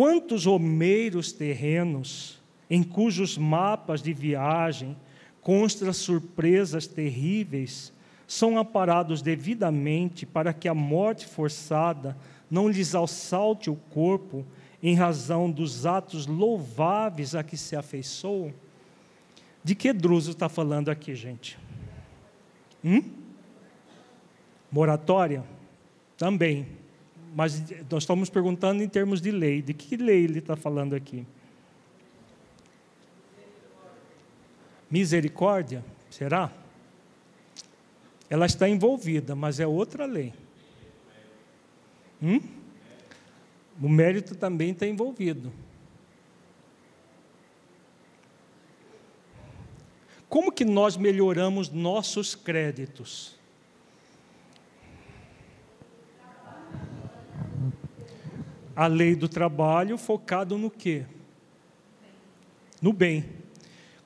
Quantos homeiros terrenos, em cujos mapas de viagem constam surpresas terríveis, são aparados devidamente para que a morte forçada não lhes assalte o corpo em razão dos atos louváveis a que se afeiçoam? De que Druso está falando aqui, gente? Hum? Moratória? Também. Mas nós estamos perguntando em termos de lei. De que lei ele está falando aqui? Misericórdia? Será? Ela está envolvida, mas é outra lei. Hum? O mérito também está envolvido. Como que nós melhoramos nossos créditos? A lei do trabalho focado no quê? No bem.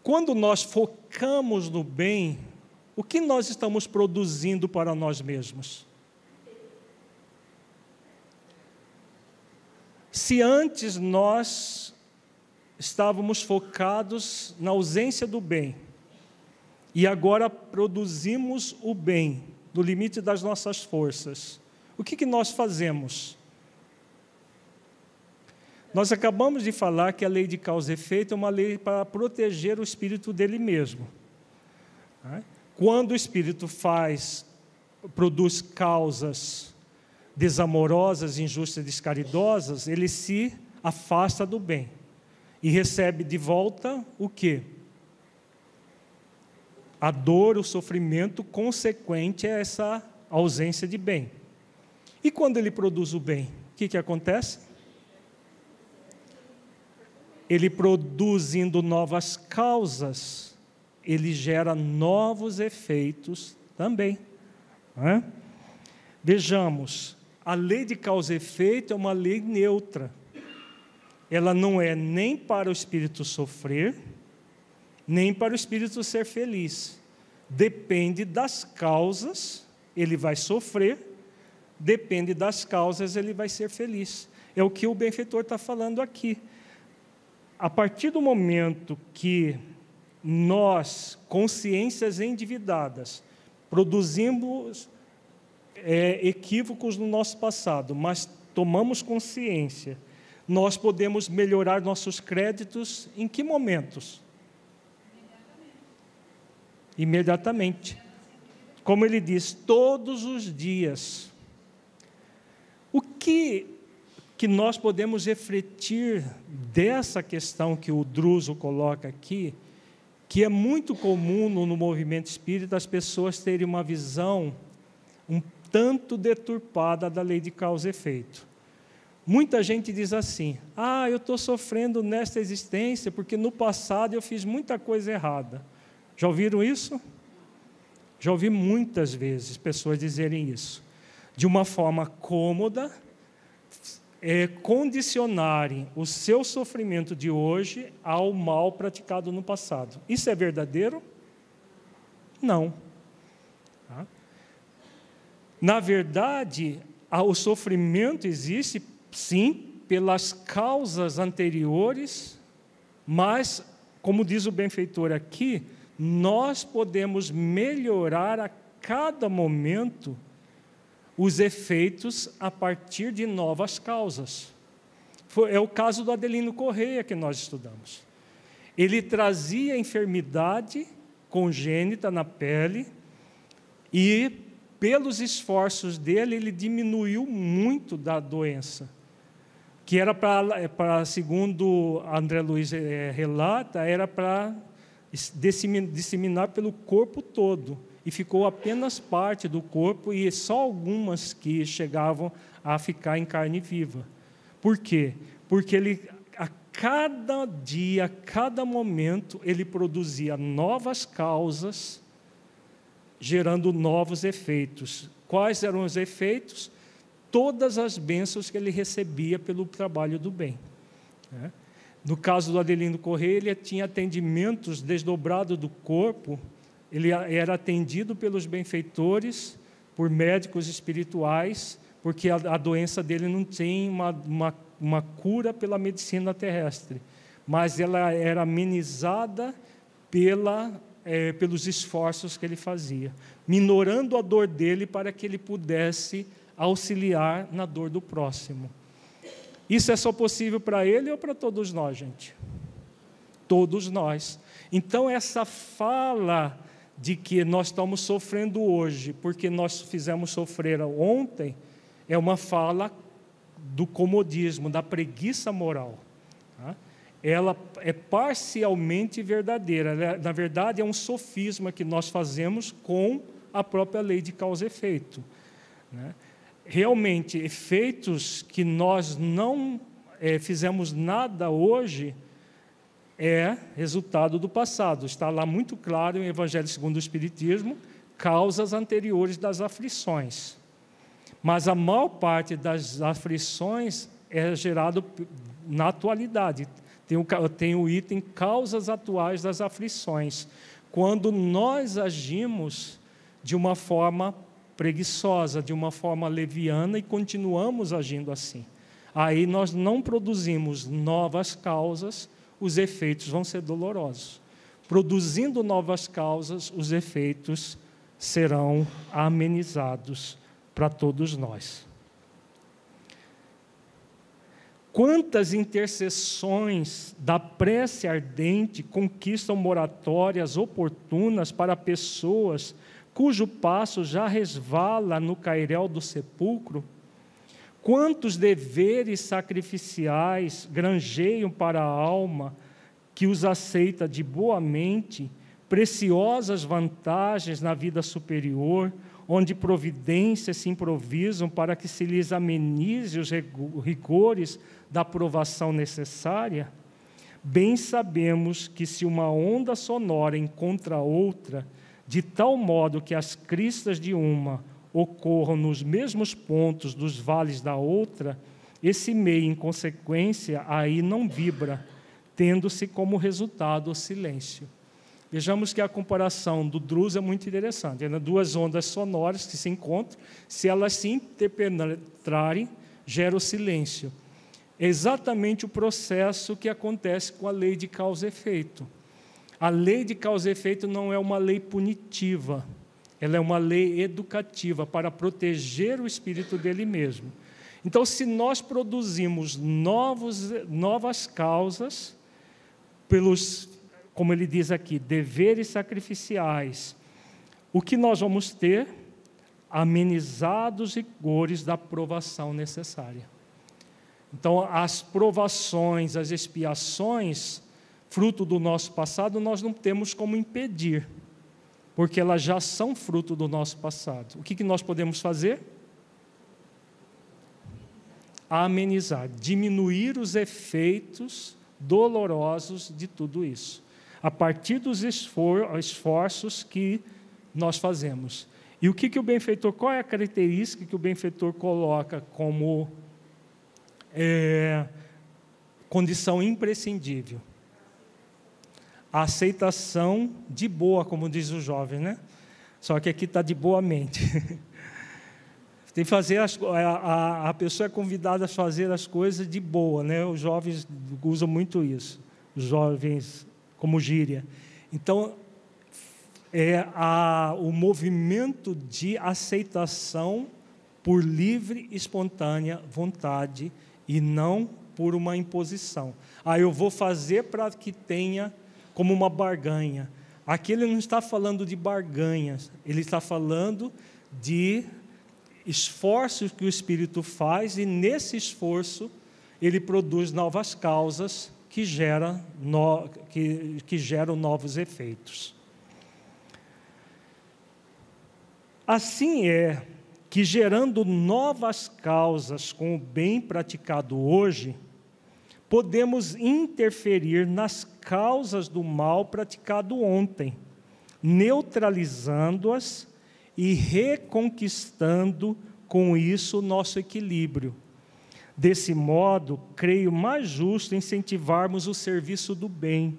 Quando nós focamos no bem, o que nós estamos produzindo para nós mesmos? Se antes nós estávamos focados na ausência do bem, e agora produzimos o bem no limite das nossas forças. O que, que nós fazemos? Nós acabamos de falar que a lei de causa e efeito é uma lei para proteger o espírito dele mesmo. Né? Quando o espírito faz, produz causas desamorosas, injustas, descaridosas, ele se afasta do bem e recebe de volta o que? a dor, o sofrimento consequente a essa ausência de bem. E quando ele produz o bem, o que, que acontece? Ele produzindo novas causas, ele gera novos efeitos também. É? Vejamos, a lei de causa e efeito é uma lei neutra. Ela não é nem para o espírito sofrer, nem para o espírito ser feliz. Depende das causas, ele vai sofrer, depende das causas, ele vai ser feliz. É o que o benfeitor está falando aqui. A partir do momento que nós, consciências endividadas, produzimos é, equívocos no nosso passado, mas tomamos consciência, nós podemos melhorar nossos créditos em que momentos? imediatamente. Como ele diz, todos os dias. O que que nós podemos refletir dessa questão que o Druso coloca aqui, que é muito comum no movimento espírita as pessoas terem uma visão um tanto deturpada da lei de causa e efeito. Muita gente diz assim: ah, eu estou sofrendo nesta existência porque no passado eu fiz muita coisa errada. Já ouviram isso? Já ouvi muitas vezes pessoas dizerem isso. De uma forma cômoda, é, condicionarem o seu sofrimento de hoje ao mal praticado no passado. Isso é verdadeiro? Não. Tá? Na verdade, o sofrimento existe, sim, pelas causas anteriores, mas, como diz o benfeitor aqui, nós podemos melhorar a cada momento os efeitos a partir de novas causas. É o caso do Adelino Correia que nós estudamos. Ele trazia enfermidade congênita na pele e, pelos esforços dele, ele diminuiu muito da doença. Que era para, segundo André Luiz é, relata, era para disseminar pelo corpo todo e ficou apenas parte do corpo e só algumas que chegavam a ficar em carne viva. Por quê? Porque ele a cada dia, a cada momento, ele produzia novas causas, gerando novos efeitos. Quais eram os efeitos? Todas as bênçãos que ele recebia pelo trabalho do bem. Né? No caso do Adelino Correia, ele tinha atendimentos desdobrados do corpo ele era atendido pelos benfeitores, por médicos espirituais, porque a, a doença dele não tem uma, uma, uma cura pela medicina terrestre, mas ela era amenizada pela, é, pelos esforços que ele fazia, minorando a dor dele para que ele pudesse auxiliar na dor do próximo. Isso é só possível para ele ou para todos nós, gente? Todos nós. Então, essa fala de que nós estamos sofrendo hoje porque nós fizemos sofrer ontem é uma fala do comodismo, da preguiça moral. Tá? Ela é parcialmente verdadeira. Na verdade, é um sofisma que nós fazemos com a própria lei de causa e efeito. Né? Realmente, efeitos que nós não é, fizemos nada hoje é resultado do passado. Está lá muito claro em Evangelho segundo o Espiritismo, causas anteriores das aflições. Mas a maior parte das aflições é gerado na atualidade. Tem o, tem o item causas atuais das aflições. Quando nós agimos de uma forma preguiçosa, de uma forma leviana e continuamos agindo assim. Aí nós não produzimos novas causas, os efeitos vão ser dolorosos. Produzindo novas causas, os efeitos serão amenizados para todos nós. Quantas intercessões da prece ardente conquistam moratórias oportunas para pessoas cujo passo já resvala no cairel do sepulcro? Quantos deveres sacrificiais granjeiam para a alma que os aceita de boa mente, preciosas vantagens na vida superior, onde providências se improvisam para que se lhes amenize os rigores da provação necessária? Bem sabemos que se uma onda sonora encontra outra, de tal modo que as cristas de uma ocorram nos mesmos pontos dos vales da outra, esse meio, em consequência, aí não vibra, tendo-se como resultado o silêncio. Vejamos que a comparação do Drus é muito interessante. É duas ondas sonoras que se encontram, se elas se interpenetrarem, gera o silêncio. É exatamente o processo que acontece com a lei de causa e efeito. A lei de causa e efeito não é uma lei punitiva, ela é uma lei educativa para proteger o espírito dele mesmo. Então, se nós produzimos novos, novas causas, pelos, como ele diz aqui, deveres sacrificiais, o que nós vamos ter? Amenizados rigores da provação necessária. Então, as provações, as expiações, fruto do nosso passado, nós não temos como impedir porque elas já são fruto do nosso passado. O que, que nós podemos fazer? Amenizar, diminuir os efeitos dolorosos de tudo isso. a partir dos esforços que nós fazemos. E o que, que o benfeitor, qual é a característica que o benfeitor coloca como é, condição imprescindível? A aceitação de boa, como diz o jovem, né? Só que aqui está de boa mente. Tem que fazer as, a, a pessoa é convidada a fazer as coisas de boa, né? Os jovens usam muito isso, os jovens como gíria. Então é a, o movimento de aceitação por livre, espontânea vontade e não por uma imposição. Ah, eu vou fazer para que tenha como uma barganha. Aqui ele não está falando de barganhas, ele está falando de esforços que o Espírito faz e nesse esforço ele produz novas causas que, gera no, que, que geram novos efeitos. Assim é que, gerando novas causas com o bem praticado hoje, podemos interferir nas causas do mal praticado ontem, neutralizando-as e reconquistando com isso o nosso equilíbrio. Desse modo, creio mais justo incentivarmos o serviço do bem,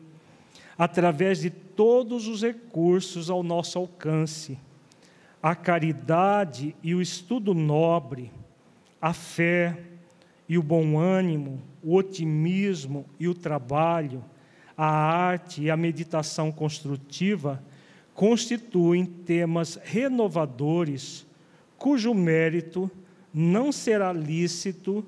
através de todos os recursos ao nosso alcance. A caridade e o estudo nobre, a fé e o bom ânimo, o otimismo e o trabalho, a arte e a meditação construtiva constituem temas renovadores, cujo mérito não será lícito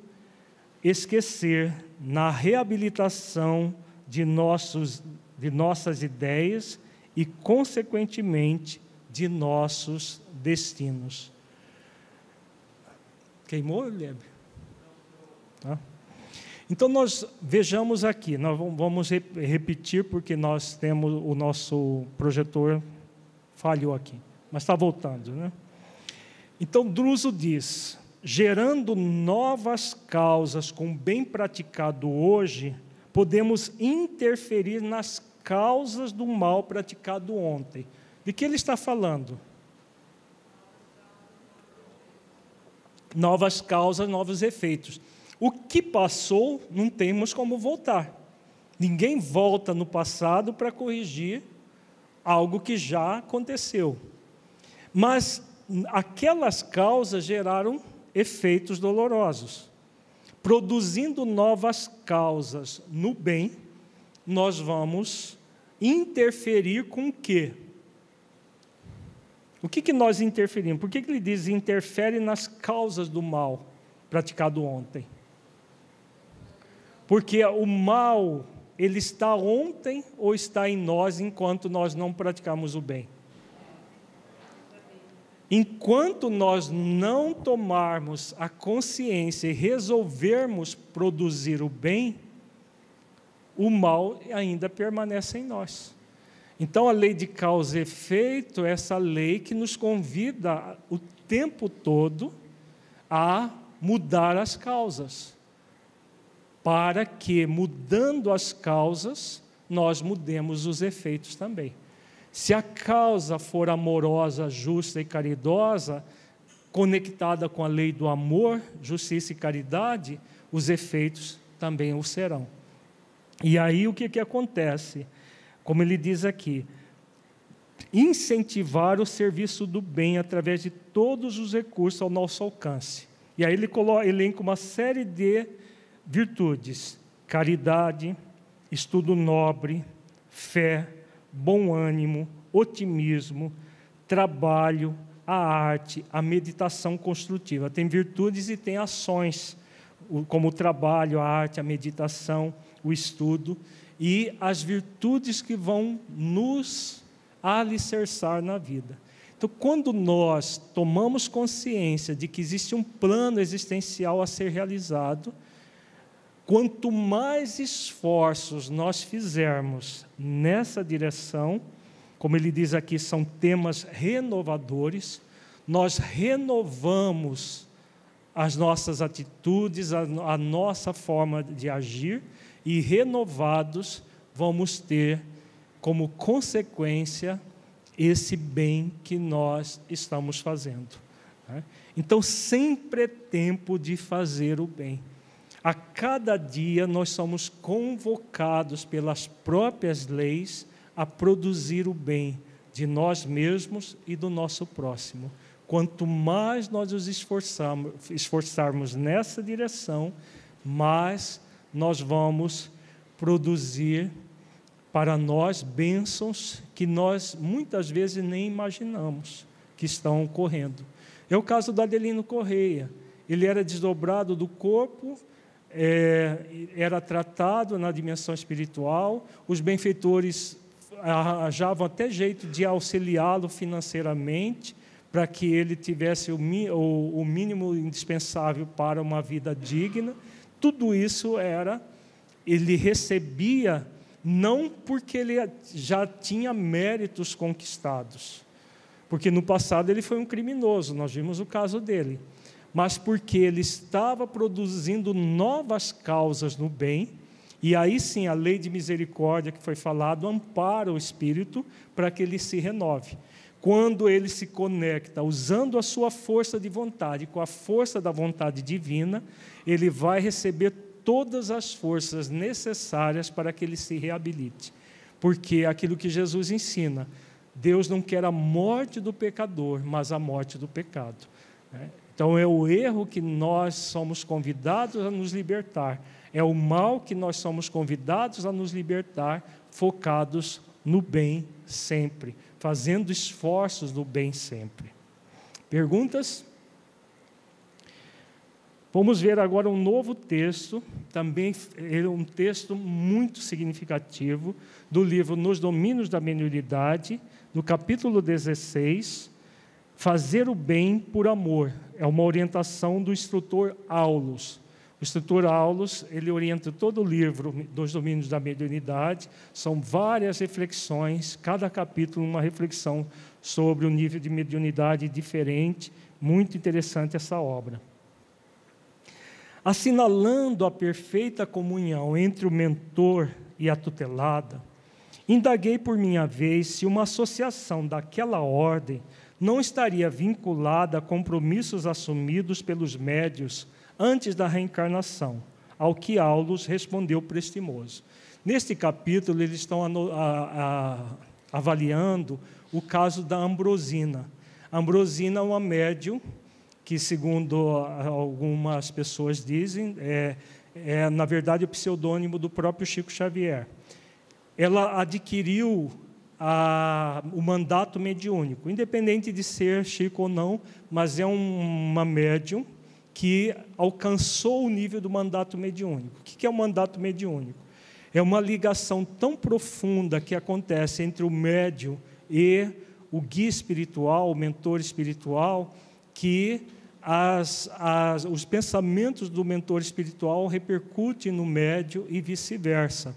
esquecer na reabilitação de, nossos, de nossas ideias e, consequentemente, de nossos destinos. Queimou, Lebe? Então, nós vejamos aqui, nós vamos repetir, porque nós temos o nosso projetor falhou aqui, mas está voltando, né? Então, Druso diz: gerando novas causas com o bem praticado hoje, podemos interferir nas causas do mal praticado ontem. De que ele está falando? Novas causas, novos efeitos. O que passou, não temos como voltar. Ninguém volta no passado para corrigir algo que já aconteceu. Mas aquelas causas geraram efeitos dolorosos. Produzindo novas causas no bem, nós vamos interferir com o quê? O que, que nós interferimos? Por que, que ele diz interfere nas causas do mal praticado ontem? Porque o mal ele está ontem ou está em nós enquanto nós não praticamos o bem? Enquanto nós não tomarmos a consciência e resolvermos produzir o bem, o mal ainda permanece em nós. Então, a lei de causa e efeito é essa lei que nos convida o tempo todo a mudar as causas para que, mudando as causas, nós mudemos os efeitos também. Se a causa for amorosa, justa e caridosa, conectada com a lei do amor, justiça e caridade, os efeitos também o serão. E aí o que, que acontece? Como ele diz aqui, incentivar o serviço do bem através de todos os recursos ao nosso alcance. E aí ele coloca, elenca uma série de virtudes: caridade, estudo nobre, fé, bom ânimo, otimismo, trabalho, a arte, a meditação construtiva. Tem virtudes e tem ações, como o trabalho, a arte, a meditação, o estudo, e as virtudes que vão nos alicerçar na vida. Então, quando nós tomamos consciência de que existe um plano existencial a ser realizado, Quanto mais esforços nós fizermos nessa direção, como ele diz aqui, são temas renovadores, nós renovamos as nossas atitudes, a, a nossa forma de agir, e renovados vamos ter como consequência esse bem que nós estamos fazendo. Né? Então, sempre é tempo de fazer o bem. A cada dia nós somos convocados pelas próprias leis a produzir o bem de nós mesmos e do nosso próximo. Quanto mais nós nos esforçarmos, esforçarmos nessa direção, mais nós vamos produzir para nós bênçãos que nós muitas vezes nem imaginamos que estão ocorrendo. É o caso do Adelino Correia. Ele era desdobrado do corpo, é, era tratado na dimensão espiritual, os benfeitores arranjavam até jeito de auxiliá-lo financeiramente, para que ele tivesse o, o, o mínimo indispensável para uma vida digna. Tudo isso era, ele recebia não porque ele já tinha méritos conquistados, porque no passado ele foi um criminoso, nós vimos o caso dele, mas porque ele estava produzindo novas causas no bem, e aí sim a lei de misericórdia que foi falado ampara o espírito para que ele se renove. Quando ele se conecta usando a sua força de vontade com a força da vontade divina, ele vai receber todas as forças necessárias para que ele se reabilite. Porque aquilo que Jesus ensina, Deus não quer a morte do pecador, mas a morte do pecado. Né? Então é o erro que nós somos convidados a nos libertar, é o mal que nós somos convidados a nos libertar, focados no bem sempre, fazendo esforços no bem sempre. Perguntas? Vamos ver agora um novo texto, também é um texto muito significativo, do livro Nos Domínios da Mediunidade, no capítulo 16, Fazer o Bem por Amor. É uma orientação do instrutor Aulus. O instrutor Aulus, ele orienta todo o livro dos domínios da mediunidade, são várias reflexões, cada capítulo uma reflexão sobre o nível de mediunidade diferente, muito interessante essa obra. Assinalando a perfeita comunhão entre o mentor e a tutelada, indaguei por minha vez se uma associação daquela ordem não estaria vinculada a compromissos assumidos pelos médios antes da reencarnação, ao que Aulus respondeu prestimoso. Neste capítulo, eles estão avaliando o caso da Ambrosina. Ambrosina é uma médium que, segundo algumas pessoas dizem, é, é na verdade o pseudônimo do próprio Chico Xavier. Ela adquiriu a, o mandato mediúnico, independente de ser Chico ou não, mas é um, uma médium que alcançou o nível do mandato mediúnico. O que é o mandato mediúnico? É uma ligação tão profunda que acontece entre o médium e o guia espiritual, o mentor espiritual, que as, as, os pensamentos do mentor espiritual repercutem no médium e vice-versa.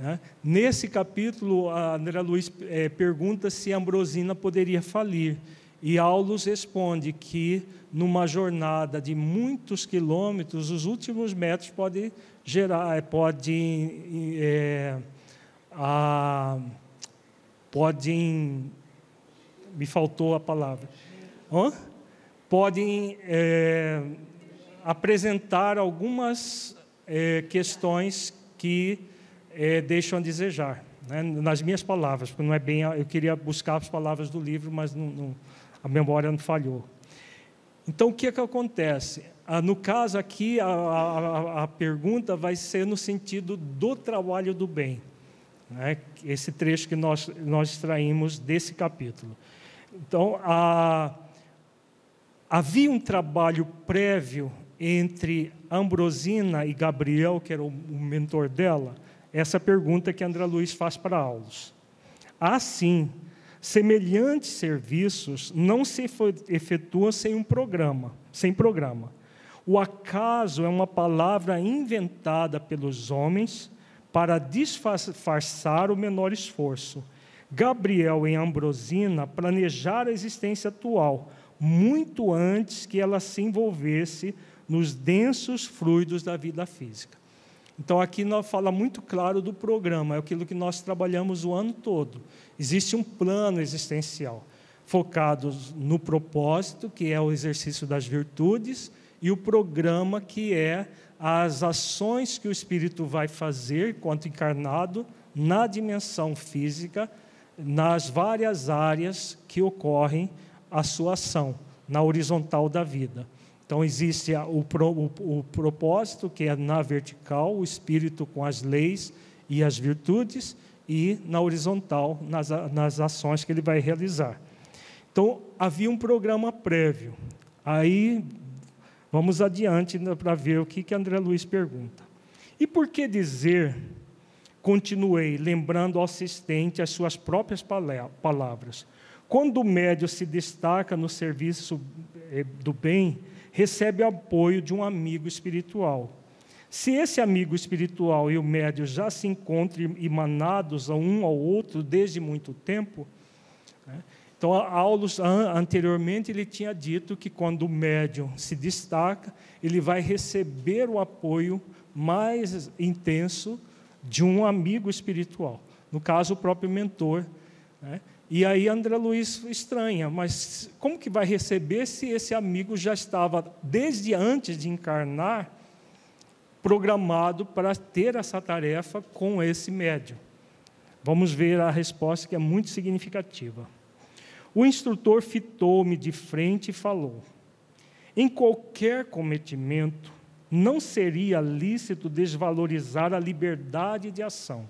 Né? Nesse capítulo, André Luiz é, pergunta se Ambrosina poderia falir. E Aulus responde que numa jornada de muitos quilômetros, os últimos metros podem gerar, é, podem, é, a, podem, me faltou a palavra, Hã? podem é, apresentar algumas é, questões que é, deixam a desejar, né? nas minhas palavras, porque não é bem, eu queria buscar as palavras do livro, mas não, não a memória não falhou. Então, o que, é que acontece? Ah, no caso aqui, a, a, a, pergunta vai ser no sentido do trabalho do bem. Né? Esse trecho que nós, nós extraímos desse capítulo. Então, a, havia um trabalho prévio entre Ambrosina e Gabriel, que era o, mentor dela, essa pergunta que André Luiz faz para Aulos. Assim, Semelhantes serviços não se efetuam sem um programa, sem programa. O acaso é uma palavra inventada pelos homens para disfarçar o menor esforço. Gabriel em Ambrosina planejaram a existência atual, muito antes que ela se envolvesse nos densos fluidos da vida física. Então, aqui nós fala muito claro do programa, é aquilo que nós trabalhamos o ano todo. Existe um plano existencial focado no propósito, que é o exercício das virtudes, e o programa, que é as ações que o espírito vai fazer enquanto encarnado na dimensão física, nas várias áreas que ocorrem a sua ação, na horizontal da vida. Então, existe o, o, o propósito, que é na vertical, o espírito com as leis e as virtudes, e na horizontal, nas, nas ações que ele vai realizar. Então, havia um programa prévio. Aí, vamos adiante para ver o que, que André Luiz pergunta. E por que dizer, continuei, lembrando ao assistente as suas próprias palavras? Quando o médio se destaca no serviço eh, do bem, recebe apoio de um amigo espiritual. Se esse amigo espiritual e o médio já se encontram emanados um ao outro desde muito tempo, né? então, Aulus, anteriormente, ele tinha dito que quando o médium se destaca, ele vai receber o apoio mais intenso de um amigo espiritual, no caso, o próprio mentor. Né? E aí André Luiz estranha, mas como que vai receber se esse amigo já estava, desde antes de encarnar, programado para ter essa tarefa com esse médium? Vamos ver a resposta que é muito significativa. O instrutor fitou-me de frente e falou: Em qualquer cometimento, não seria lícito desvalorizar a liberdade de ação.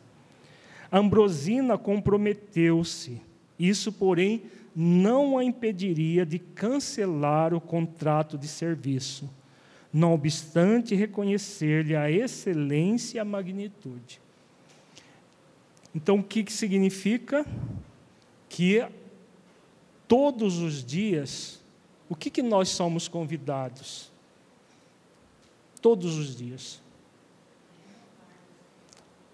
Ambrosina comprometeu-se isso, porém, não a impediria de cancelar o contrato de serviço, não obstante reconhecer-lhe a excelência e a magnitude. Então, o que, que significa? Que todos os dias, o que, que nós somos convidados? Todos os dias.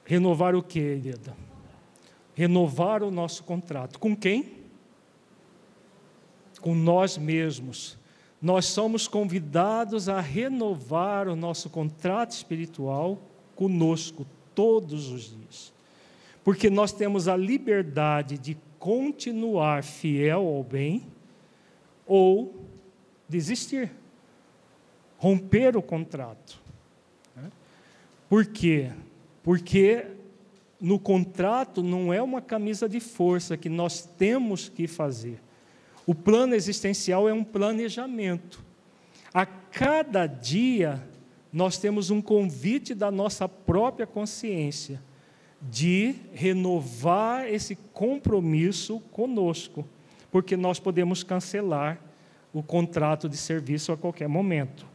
Renovar o que, Helena? Renovar o nosso contrato. Com quem? Com nós mesmos. Nós somos convidados a renovar o nosso contrato espiritual conosco todos os dias. Porque nós temos a liberdade de continuar fiel ao bem ou desistir, romper o contrato. Né? Por quê? Porque no contrato não é uma camisa de força que nós temos que fazer. O plano existencial é um planejamento. A cada dia nós temos um convite da nossa própria consciência de renovar esse compromisso conosco, porque nós podemos cancelar o contrato de serviço a qualquer momento.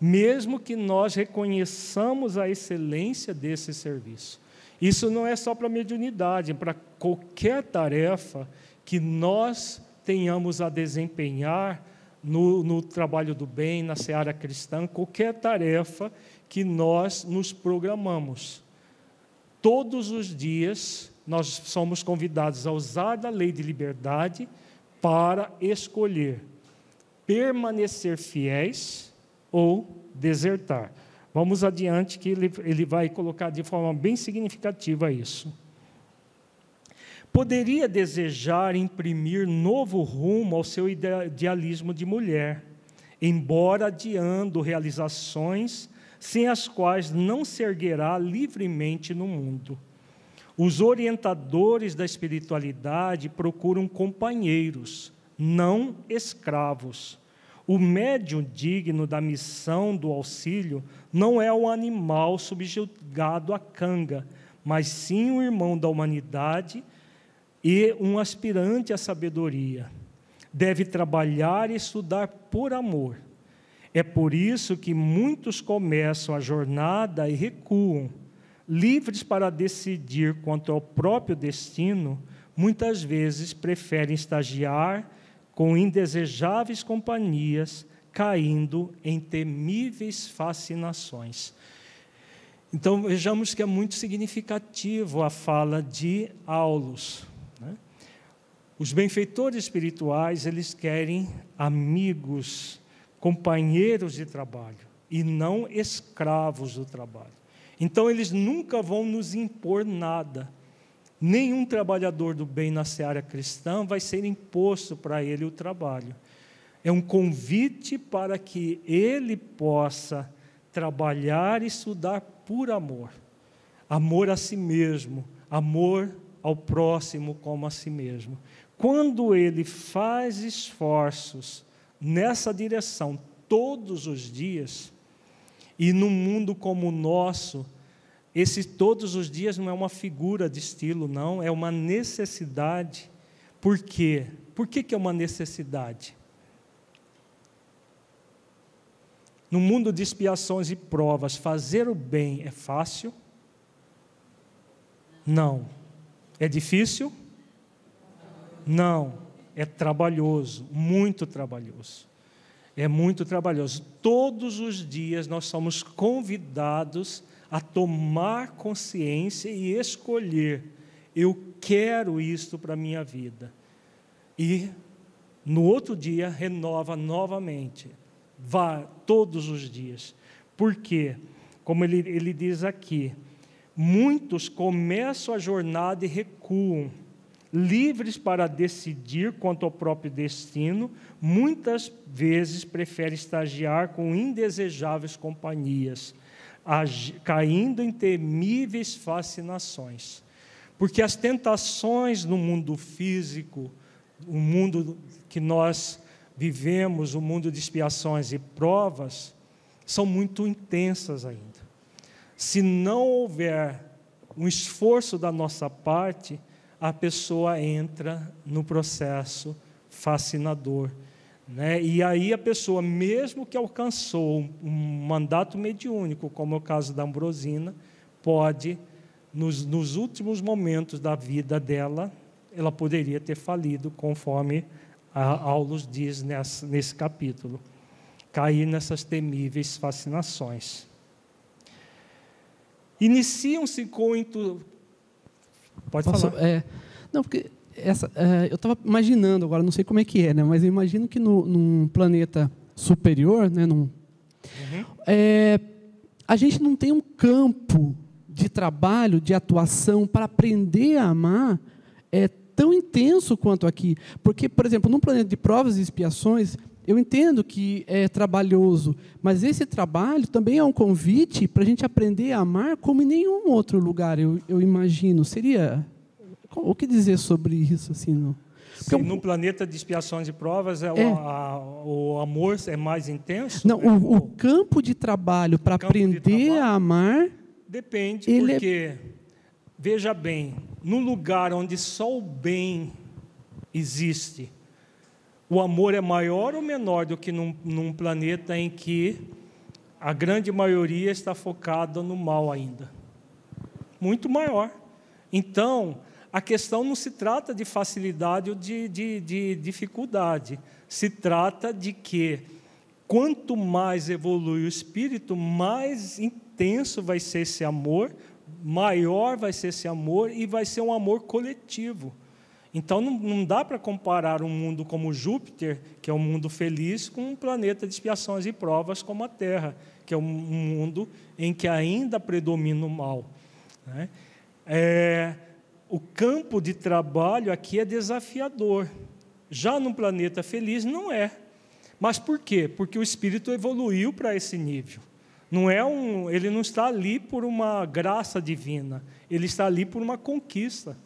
Mesmo que nós reconheçamos a excelência desse serviço. Isso não é só para mediunidade, é para qualquer tarefa que nós tenhamos a desempenhar no, no, trabalho do bem, na seara cristã, qualquer tarefa que nós nos programamos. Todos os dias nós somos convidados a usar da lei de liberdade para escolher permanecer fiéis ou desertar. Vamos adiante, que ele, ele vai colocar de forma bem significativa isso. Poderia desejar imprimir novo rumo ao seu idealismo de mulher, embora adiando realizações sem as quais não se erguerá livremente no mundo. Os orientadores da espiritualidade procuram companheiros, não escravos o médium digno da missão do auxílio não é o animal subjugado à canga, mas sim o irmão da humanidade e um aspirante à sabedoria. Deve trabalhar e estudar por amor. É por isso que muitos começam a jornada e recuam, livres para decidir quanto ao próprio destino, muitas vezes preferem estagiar com indesejáveis companhias, caindo em temíveis fascinações. Então vejamos que é muito significativo a fala de Aulus. Né? Os benfeitores espirituais eles querem amigos, companheiros de trabalho e não escravos do trabalho. Então, eles nunca vão nos impor nada. Nenhum trabalhador do bem na seara cristã vai ser imposto para ele o trabalho. É um convite para que ele possa trabalhar e estudar por amor. Amor a si mesmo, amor ao próximo como a si mesmo. Quando ele faz esforços nessa direção todos os dias, e num mundo como o nosso, esse todos os dias não é uma figura de estilo, não, é uma necessidade. Por quê? Por que, que é uma necessidade? No mundo de expiações e provas, fazer o bem é fácil? Não. É difícil? Não. É trabalhoso, muito trabalhoso. É muito trabalhoso. Todos os dias nós somos convidados a tomar consciência e escolher: eu quero isto para a minha vida. E no outro dia renova novamente. Vá todos os dias. Por quê? Como ele, ele diz aqui, muitos começam a jornada e recuam livres para decidir quanto ao próprio destino, muitas vezes preferem estagiar com indesejáveis companhias, caindo em temíveis fascinações. Porque as tentações no mundo físico, o mundo que nós vivemos, o mundo de expiações e provas, são muito intensas ainda. Se não houver um esforço da nossa parte, a pessoa entra no processo fascinador. Né? E aí a pessoa, mesmo que alcançou um mandato mediúnico, como é o caso da Ambrosina, pode, nos, nos últimos momentos da vida dela, ela poderia ter falido, conforme a Aulus diz nessa, nesse capítulo. Cair nessas temíveis fascinações. Iniciam-se com Pode Posso, falar. É, não, porque essa, é, eu estava imaginando agora, não sei como é que é, né, mas eu imagino que no, num planeta superior, né, num, uhum. é, a gente não tem um campo de trabalho, de atuação para aprender a amar é tão intenso quanto aqui. Porque, por exemplo, num planeta de provas e expiações, eu entendo que é trabalhoso, mas esse trabalho também é um convite para a gente aprender a amar como em nenhum outro lugar, eu, eu imagino. Seria. O que dizer sobre isso? Assim, no... Sim, no planeta de expiações e provas, é, é. O, a, o, amor é mais intenso? Não, o, o campo de trabalho para aprender trabalho, a amar. Depende, é porque, é... veja bem, no lugar onde só o bem existe, o amor é maior ou menor do que num, num planeta em que a grande maioria está focada no mal ainda? Muito maior. Então, a questão não se trata de facilidade ou de, de, de dificuldade, se trata de que quanto mais evolui o espírito, mais intenso vai ser esse amor, maior vai ser esse amor e vai ser um amor coletivo. Então não, não dá para comparar um mundo como Júpiter, que é um mundo feliz, com um planeta de expiações e provas como a Terra, que é um mundo em que ainda predomina o mal. Né? É, o campo de trabalho aqui é desafiador. Já no planeta feliz não é. Mas por quê? Porque o espírito evoluiu para esse nível. Não é um, ele não está ali por uma graça divina, ele está ali por uma conquista.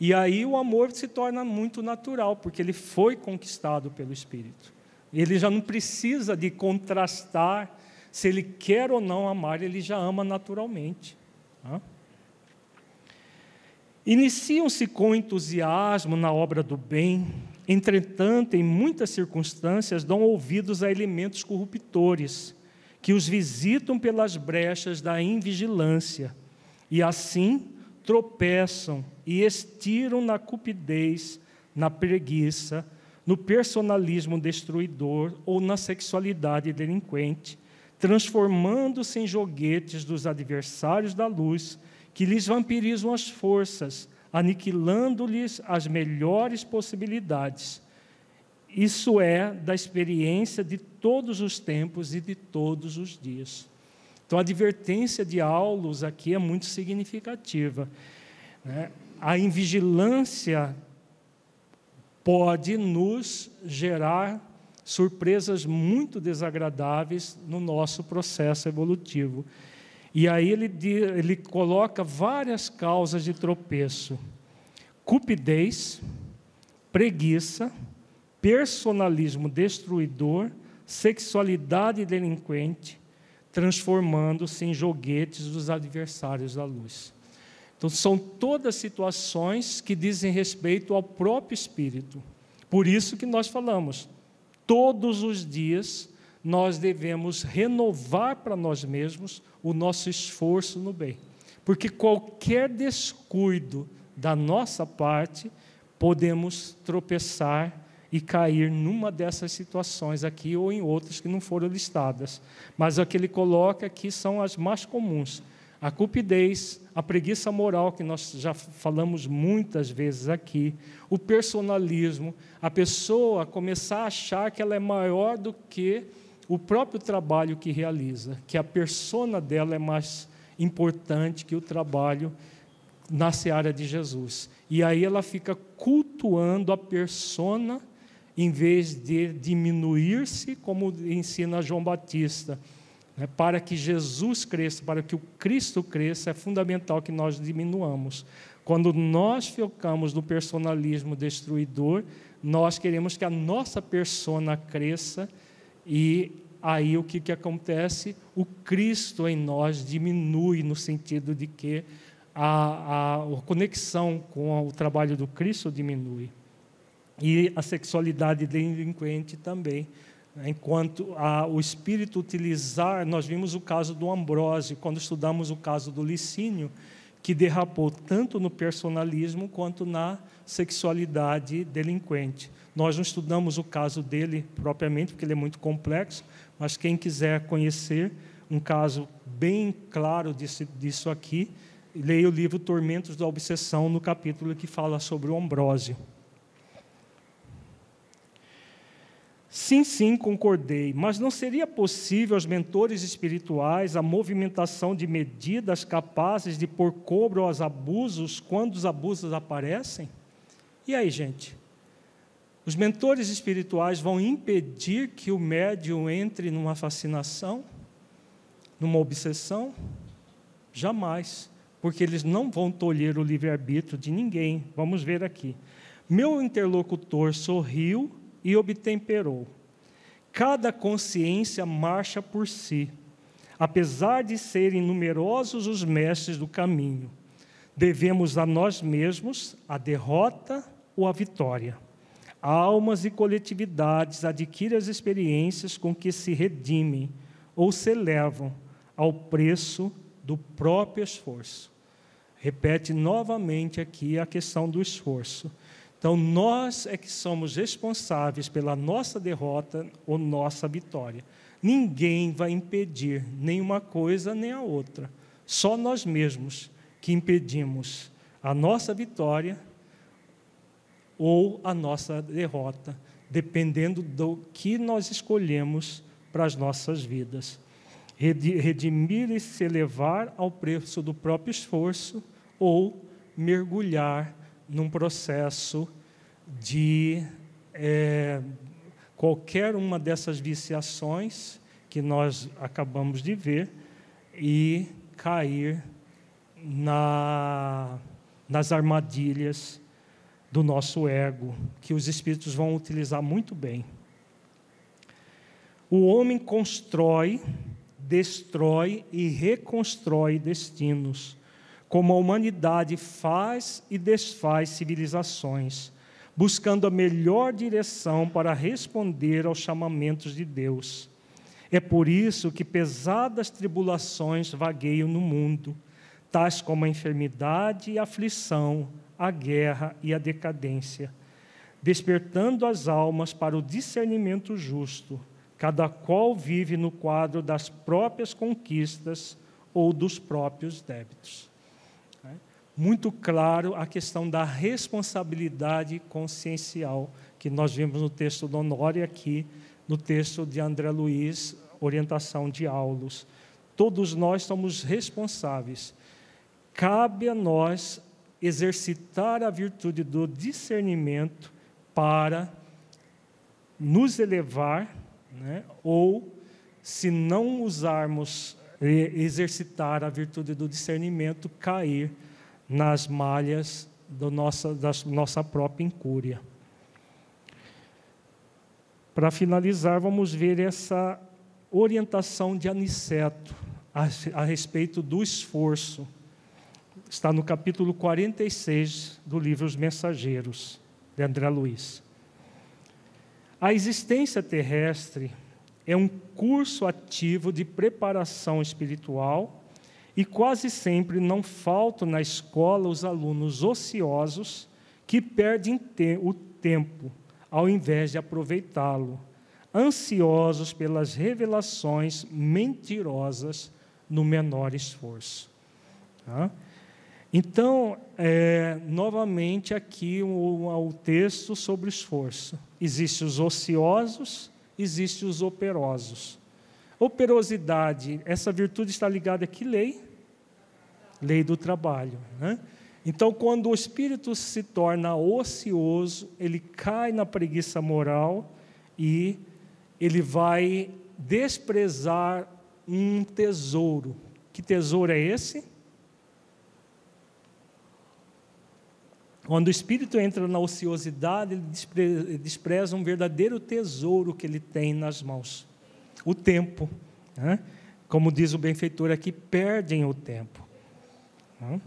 E aí o amor se torna muito natural, porque ele foi conquistado pelo Espírito. Ele já não precisa de contrastar se ele quer ou não amar, ele já ama naturalmente. Iniciam-se com entusiasmo na obra do bem, entretanto, em muitas circunstâncias, dão ouvidos a elementos corruptores, que os visitam pelas brechas da invigilância, e assim tropeçam e estiram na cupidez, na preguiça, no personalismo destruidor ou na sexualidade delinquente, transformando-se em joguetes dos adversários da luz que lhes vampirizam as forças, aniquilando-lhes as melhores possibilidades. Isso é da experiência de todos os tempos e de todos os dias. Então, a advertência de Aulos aqui é muito significativa. Né? A invigilância pode nos gerar surpresas muito desagradáveis no nosso processo evolutivo. E aí ele, ele coloca várias causas de tropeço: cupidez, preguiça, personalismo destruidor, sexualidade delinquente, transformando-se em joguetes dos adversários da luz. Então, são todas situações que dizem respeito ao próprio espírito. Por isso que nós falamos, todos os dias nós devemos renovar para nós mesmos o nosso esforço no bem. Porque qualquer descuido da nossa parte, podemos tropeçar e cair numa dessas situações aqui ou em outras que não foram listadas. Mas o que ele coloca aqui são as mais comuns a cupidez, a preguiça moral, que nós já falamos muitas vezes aqui, o personalismo, a pessoa começar a achar que ela é maior do que o próprio trabalho que realiza, que a persona dela é mais importante que o trabalho na seara de Jesus. E aí ela fica cultuando a persona em vez de diminuir-se, como ensina João Batista né, para que Jesus cresça, para que o Cristo cresça, é fundamental que nós diminuamos. Quando nós focamos no personalismo destruidor, nós queremos que a nossa persona cresça e aí o que, que acontece? O Cristo em nós diminui no sentido de que a, a, a conexão com o trabalho do Cristo diminui. E a sexualidade delinquente também enquanto a, o espírito utilizar, nós vimos o caso do Ambrósio, quando estudamos o caso do Licínio, que derrapou tanto no personalismo quanto na sexualidade delinquente. Nós não estudamos o caso dele propriamente, porque ele é muito complexo, mas quem quiser conhecer um caso bem claro disso, disso aqui, leia o livro Tormentos da Obsessão, no capítulo que fala sobre o Ambrósio. Sim, sim, concordei, mas não seria possível aos mentores espirituais a movimentação de medidas capazes de pôr cobro aos abusos quando os abusos aparecem? E aí, gente? Os mentores espirituais vão impedir que o médium entre numa fascinação, numa obsessão? Jamais, porque eles não vão tolher o livre-arbítrio de ninguém. Vamos ver aqui. Meu interlocutor sorriu e obtemperou. Cada consciência marcha por si, apesar de serem numerosos os mestres do caminho. Devemos a nós mesmos a derrota ou a vitória. Almas e coletividades adquirem as experiências com que se redimem ou se elevam ao preço do próprio esforço. Repete novamente aqui a questão do esforço. Então, nós é que somos responsáveis pela nossa derrota ou nossa vitória. Ninguém vai impedir nem uma coisa nem a outra. Só nós mesmos que impedimos a nossa vitória ou a nossa derrota, dependendo do que nós escolhemos para as nossas vidas. Redimir e se elevar ao preço do próprio esforço ou mergulhar num processo de é, qualquer uma dessas viciações que nós acabamos de ver e cair na, nas armadilhas do nosso ego, que os espíritos vão utilizar muito bem. O homem constrói, destrói e reconstrói destinos como a humanidade faz e desfaz civilizações, buscando a melhor direção para responder aos chamamentos de Deus. É por isso que pesadas tribulações vagueiam no mundo, tais como a enfermidade e a aflição, a guerra e a decadência, despertando as almas para o discernimento justo, cada qual vive no quadro das próprias conquistas ou dos próprios débitos muito claro a questão da responsabilidade consciencial, que nós vimos no texto do Honório aqui, no texto de André Luiz, Orientação de Aulos. Todos nós somos responsáveis. Cabe a nós exercitar a virtude do discernimento para nos elevar, né? ou, se não usarmos, exercitar a virtude do discernimento, cair nas malhas do nossa, da nossa própria incúria. Para finalizar, vamos ver essa orientação de Aniceto a, a respeito do esforço. Está no capítulo 46 do livro Os Mensageiros, de André Luiz. A existência terrestre é um curso ativo de preparação espiritual e quase sempre não faltam na escola os alunos ociosos que perdem o tempo ao invés de aproveitá-lo, ansiosos pelas revelações mentirosas no menor esforço. Tá? Então, é, novamente aqui o, o texto sobre esforço. Existem os ociosos, existem os operosos. Operosidade, essa virtude está ligada a que lei? Lei do trabalho. Né? Então, quando o espírito se torna ocioso, ele cai na preguiça moral e ele vai desprezar um tesouro. Que tesouro é esse? Quando o espírito entra na ociosidade, ele despreza um verdadeiro tesouro que ele tem nas mãos: o tempo. Né? Como diz o benfeitor aqui, perdem o tempo. Né?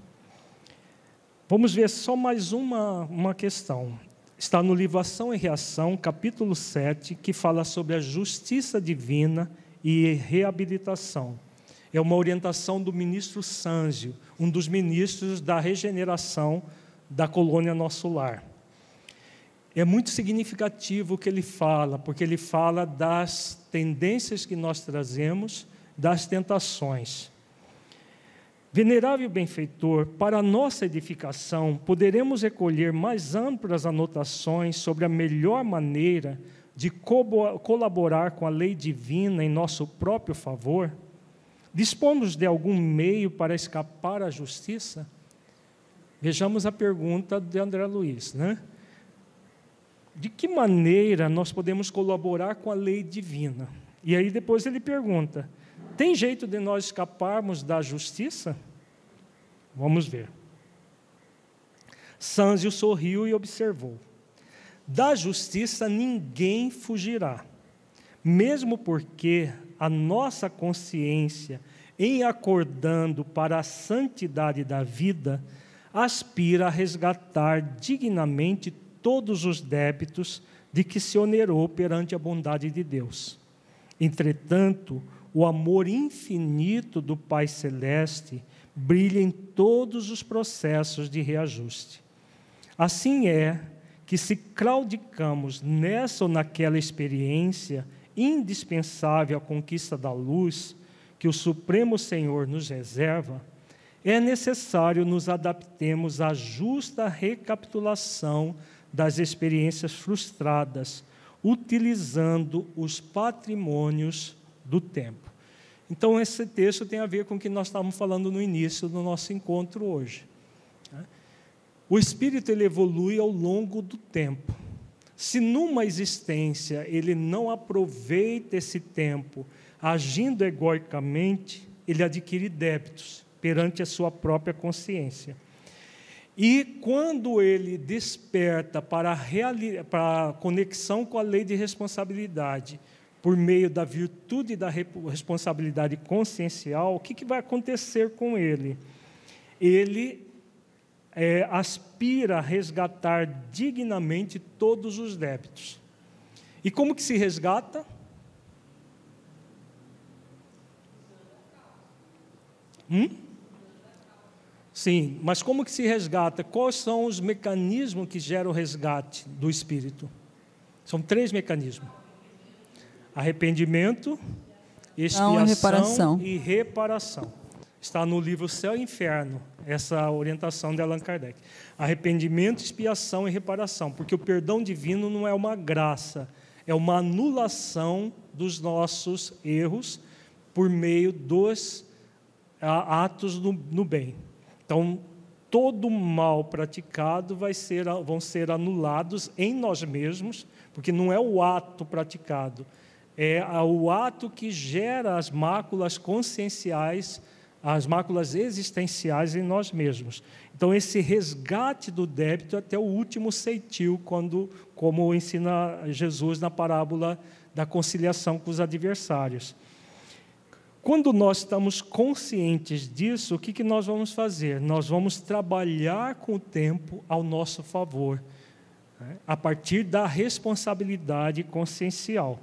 Vamos ver só mais uma, uma questão. Está no livro Ação e Reação, capítulo 7, que fala sobre a justiça divina e reabilitação. É uma orientação do ministro Sânzio, um dos ministros da regeneração da colônia Nosso Lar. É muito significativo o que ele fala, porque ele fala das tendências que nós trazemos, das tentações. Venerável benfeitor, para nossa edificação, poderemos recolher mais amplas anotações sobre a melhor maneira de colaborar com a lei divina em nosso próprio favor? Dispomos de algum meio para escapar à justiça? Vejamos a pergunta de André Luiz, né? De que maneira nós podemos colaborar com a lei divina? E aí depois ele pergunta: tem jeito de nós escaparmos da justiça? Vamos ver. Sanzio sorriu e observou: Da justiça ninguém fugirá, mesmo porque a nossa consciência, em acordando para a santidade da vida, aspira a resgatar dignamente todos os débitos de que se onerou perante a bondade de Deus. Entretanto, o amor infinito do Pai Celeste brilha em todos os processos de reajuste. Assim é que, se claudicamos nessa ou naquela experiência indispensável à conquista da luz que o Supremo Senhor nos reserva, é necessário nos adaptemos à justa recapitulação das experiências frustradas, utilizando os patrimônios do tempo. Então, esse texto tem a ver com o que nós estávamos falando no início do nosso encontro hoje. O espírito ele evolui ao longo do tempo. Se numa existência ele não aproveita esse tempo agindo egoicamente, ele adquire débitos perante a sua própria consciência. E quando ele desperta para a, para a conexão com a lei de responsabilidade, por meio da virtude da responsabilidade consciencial, o que, que vai acontecer com ele? Ele é, aspira a resgatar dignamente todos os débitos. E como que se resgata? Hum? Sim, mas como que se resgata? Quais são os mecanismos que geram o resgate do espírito? São três mecanismos: arrependimento, expiação reparação. e reparação. Está no livro Céu e Inferno, essa orientação de Allan Kardec. Arrependimento, expiação e reparação, porque o perdão divino não é uma graça, é uma anulação dos nossos erros por meio dos atos no, no bem. Então, todo mal praticado vai ser, vão ser anulados em nós mesmos, porque não é o ato praticado, é o ato que gera as máculas conscienciais, as máculas existenciais em nós mesmos. Então, esse resgate do débito até o último ceitil, quando, como ensina Jesus na parábola da conciliação com os adversários. Quando nós estamos conscientes disso, o que, que nós vamos fazer? Nós vamos trabalhar com o tempo ao nosso favor, né? a partir da responsabilidade consciencial.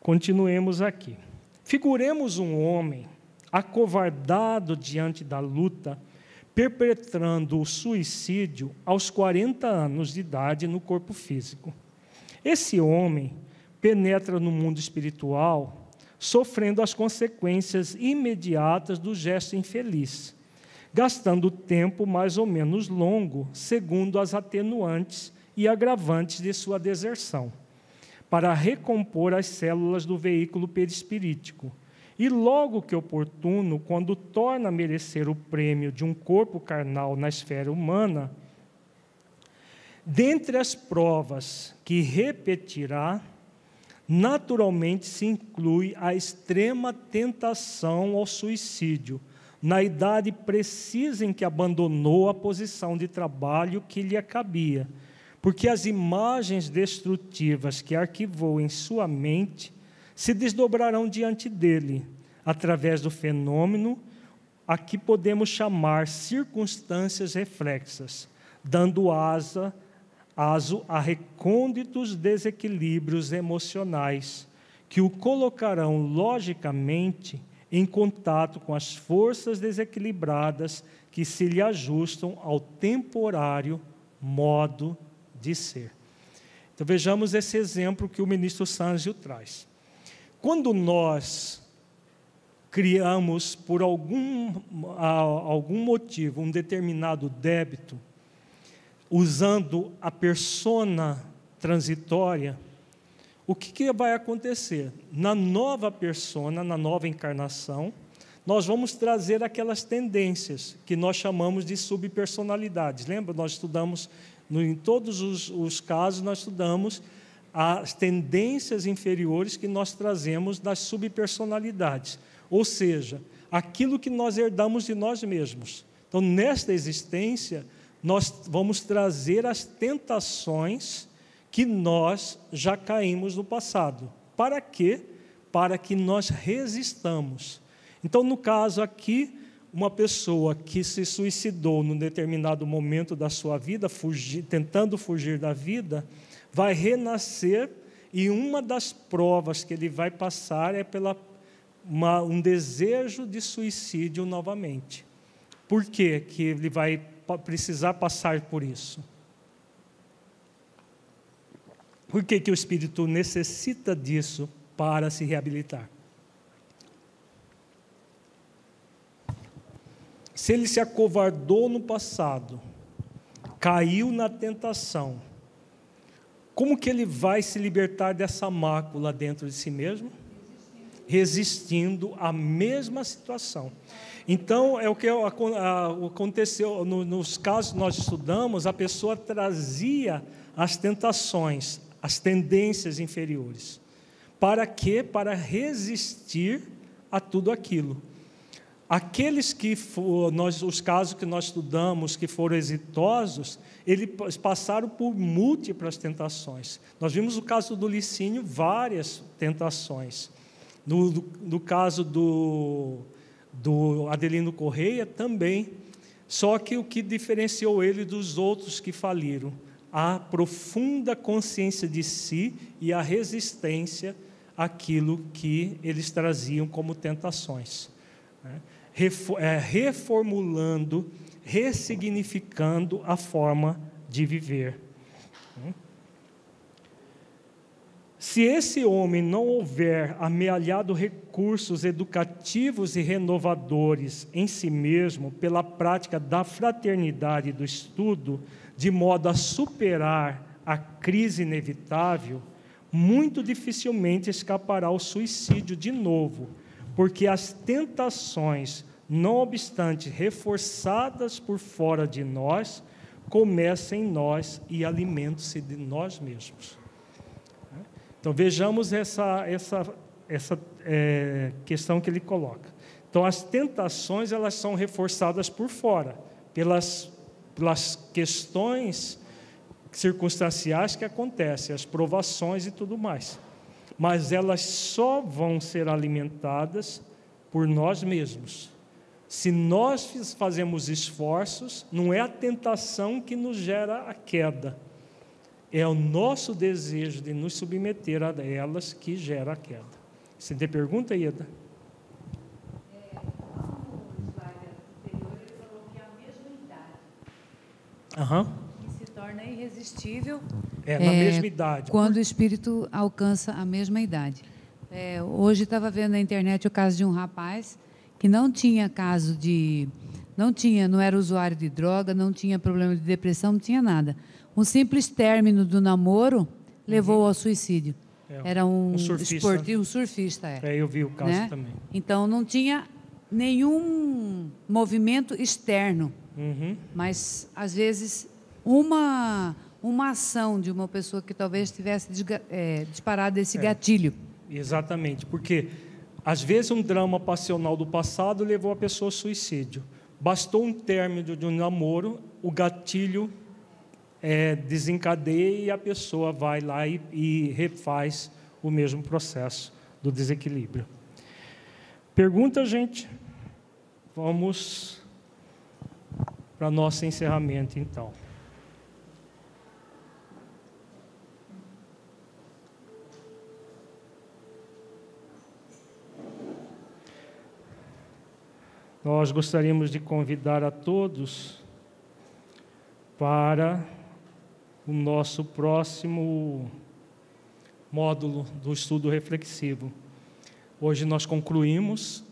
Continuemos aqui. Figuremos um homem acovardado diante da luta, perpetrando o suicídio aos 40 anos de idade no corpo físico. Esse homem penetra no mundo espiritual sofrendo as consequências imediatas do gesto infeliz, gastando tempo mais ou menos longo, segundo as atenuantes e agravantes de sua deserção, para recompor as células do veículo perispirítico. E logo que oportuno, quando torna a merecer o prêmio de um corpo carnal na esfera humana, dentre as provas que repetirá, naturalmente se inclui a extrema tentação ao suicídio, na idade precisa em que abandonou a posição de trabalho que lhe cabia, porque as imagens destrutivas que arquivou em sua mente se desdobrarão diante dele, através do fenômeno a que podemos chamar circunstâncias reflexas, dando asa a recônditos desequilíbrios emocionais que o colocarão logicamente em contato com as forças desequilibradas que se lhe ajustam ao temporário modo de ser. Então vejamos esse exemplo que o ministro Sanzio traz. Quando nós criamos por algum, algum motivo um determinado débito, usando a persona transitória, o que, que vai acontecer? Na nova persona, na nova encarnação, nós vamos trazer aquelas tendências que nós chamamos de subpersonalidades. Lembra? Nós estudamos, em todos os, os casos, nós estudamos as tendências inferiores que nós trazemos das subpersonalidades. Ou seja, aquilo que nós herdamos de nós mesmos. Então, nesta existência, nós vamos trazer as tentações que nós já caímos no passado. Para quê? Para que nós resistamos. Então, no caso aqui, uma pessoa que se suicidou num determinado momento da sua vida, fugir, tentando fugir da vida, vai renascer e uma das provas que ele vai passar é pela uma, um desejo de suicídio novamente. Por quê? que ele vai precisar passar por isso. Por que, que o espírito necessita disso para se reabilitar? Se ele se acovardou no passado, caiu na tentação, como que ele vai se libertar dessa mácula dentro de si mesmo? Resistindo à mesma situação. Então, é o que aconteceu nos casos que nós estudamos, a pessoa trazia as tentações, as tendências inferiores. Para quê? Para resistir a tudo aquilo. Aqueles que for, nós, os casos que nós estudamos que foram exitosos, eles passaram por múltiplas tentações. Nós vimos o caso do Licínio, várias tentações. No, no caso do, do Adelino Correia também. Só que o que diferenciou ele dos outros que faliram? A profunda consciência de si e a resistência àquilo que eles traziam como tentações. Né? É, reformulando, ressignificando a forma de viver. Se esse homem não houver amealhado recursos educativos e renovadores em si mesmo pela prática da fraternidade e do estudo, de modo a superar a crise inevitável, muito dificilmente escapará ao suicídio de novo, porque as tentações, não obstante reforçadas por fora de nós, começam em nós e alimentam-se de nós mesmos. Então vejamos essa, essa, essa é, questão que ele coloca. Então as tentações elas são reforçadas por fora, pelas, pelas questões circunstanciais que acontecem, as provações e tudo mais. Mas elas só vão ser alimentadas por nós mesmos. Se nós fazemos esforços, não é a tentação que nos gera a queda, é o nosso desejo de nos submeter a elas que gera a queda. Você tem pergunta, Ieda? Aham. Uhum torna irresistível. É, na é, mesma idade. Quando o espírito alcança a mesma idade. É, hoje estava vendo na internet o caso de um rapaz que não tinha caso de. Não tinha, não era usuário de droga, não tinha problema de depressão, não tinha nada. Um simples término do namoro levou uhum. ao suicídio. É, era um, um surfista. esportivo, um surfista. É. é, eu vi o caso né? também. Então não tinha nenhum movimento externo. Uhum. Mas às vezes uma, uma ação de uma pessoa que talvez tivesse é, disparado esse é, gatilho. Exatamente, porque às vezes um drama passional do passado levou a pessoa ao suicídio. Bastou um término de um namoro, o gatilho é, desencadeia e a pessoa vai lá e, e refaz o mesmo processo do desequilíbrio. Pergunta, gente? Vamos para nosso encerramento, então. Nós gostaríamos de convidar a todos para o nosso próximo módulo do estudo reflexivo. Hoje nós concluímos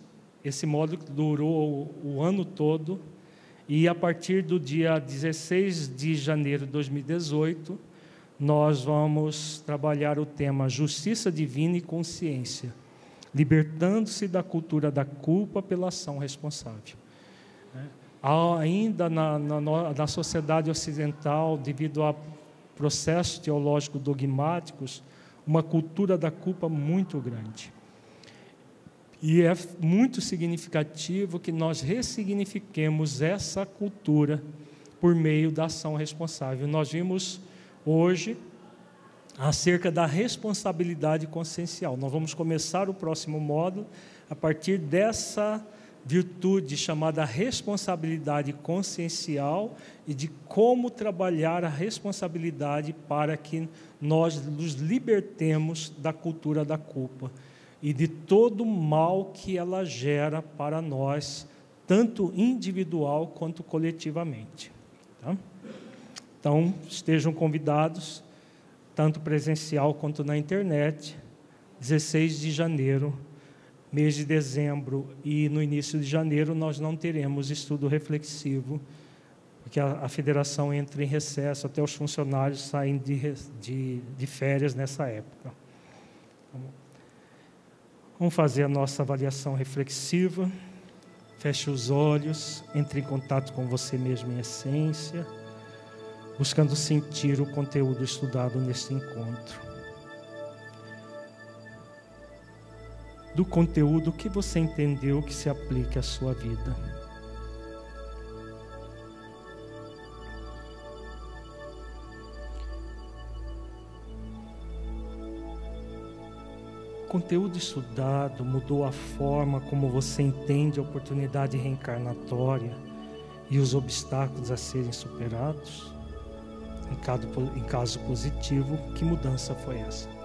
esse módulo que durou o ano todo e a partir do dia 16 de janeiro de 2018 nós vamos trabalhar o tema Justiça Divina e Consciência libertando-se da cultura da culpa pela ação responsável. Né? Ainda na, na, na sociedade ocidental, devido a processos teológicos dogmáticos, uma cultura da culpa muito grande. E é muito significativo que nós ressignifiquemos essa cultura por meio da ação responsável. Nós vimos hoje acerca da responsabilidade consciencial. Nós vamos começar o próximo módulo a partir dessa virtude chamada responsabilidade consciencial e de como trabalhar a responsabilidade para que nós nos libertemos da cultura da culpa e de todo o mal que ela gera para nós, tanto individual quanto coletivamente. Tá? Então, estejam convidados tanto presencial quanto na internet, 16 de janeiro, mês de dezembro e no início de janeiro nós não teremos estudo reflexivo, porque a, a federação entra em recesso, até os funcionários saem de, de, de férias nessa época. Vamos fazer a nossa avaliação reflexiva. Feche os olhos, entre em contato com você mesmo em essência buscando sentir o conteúdo estudado neste encontro. Do conteúdo que você entendeu que se aplique à sua vida. O conteúdo estudado mudou a forma como você entende a oportunidade reencarnatória e os obstáculos a serem superados? Em caso positivo, que mudança foi essa?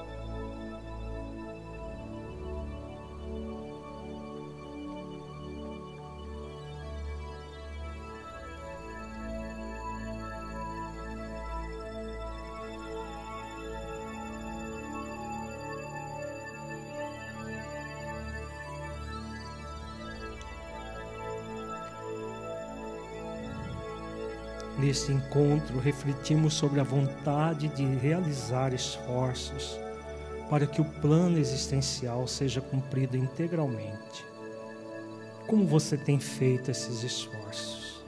Nesse encontro, refletimos sobre a vontade de realizar esforços para que o plano existencial seja cumprido integralmente. Como você tem feito esses esforços?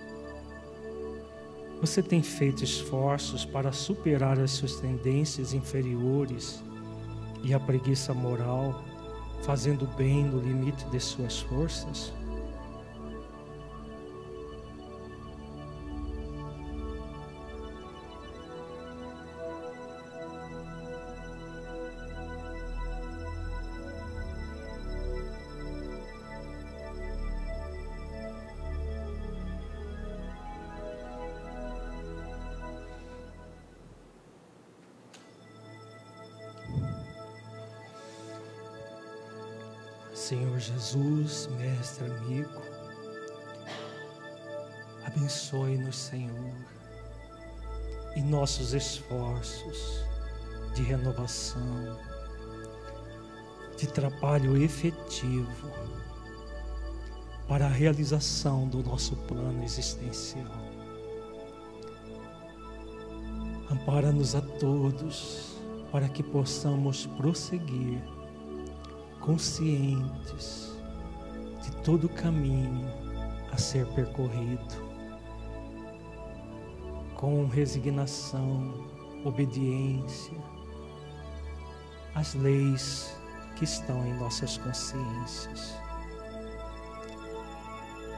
Você tem feito esforços para superar as suas tendências inferiores e a preguiça moral, fazendo bem no limite de suas forças? Jesus, mestre amigo, abençoe-nos, Senhor, em nossos esforços de renovação, de trabalho efetivo para a realização do nosso plano existencial. Ampara-nos a todos para que possamos prosseguir conscientes de todo o caminho a ser percorrido, com resignação, obediência às leis que estão em nossas consciências.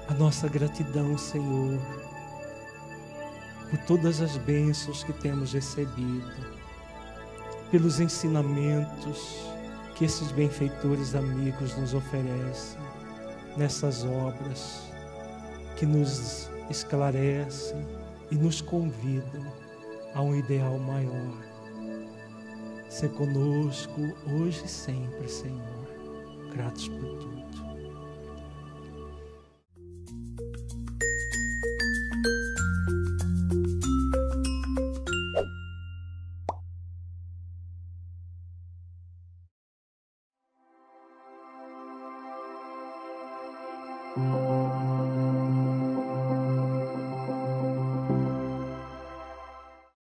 A nossa gratidão, Senhor, por todas as bênçãos que temos recebido, pelos ensinamentos, que esses benfeitores amigos nos oferecem nessas obras que nos esclarecem e nos convidam a um ideal maior. Ser conosco hoje e sempre, Senhor. Gratos por tudo.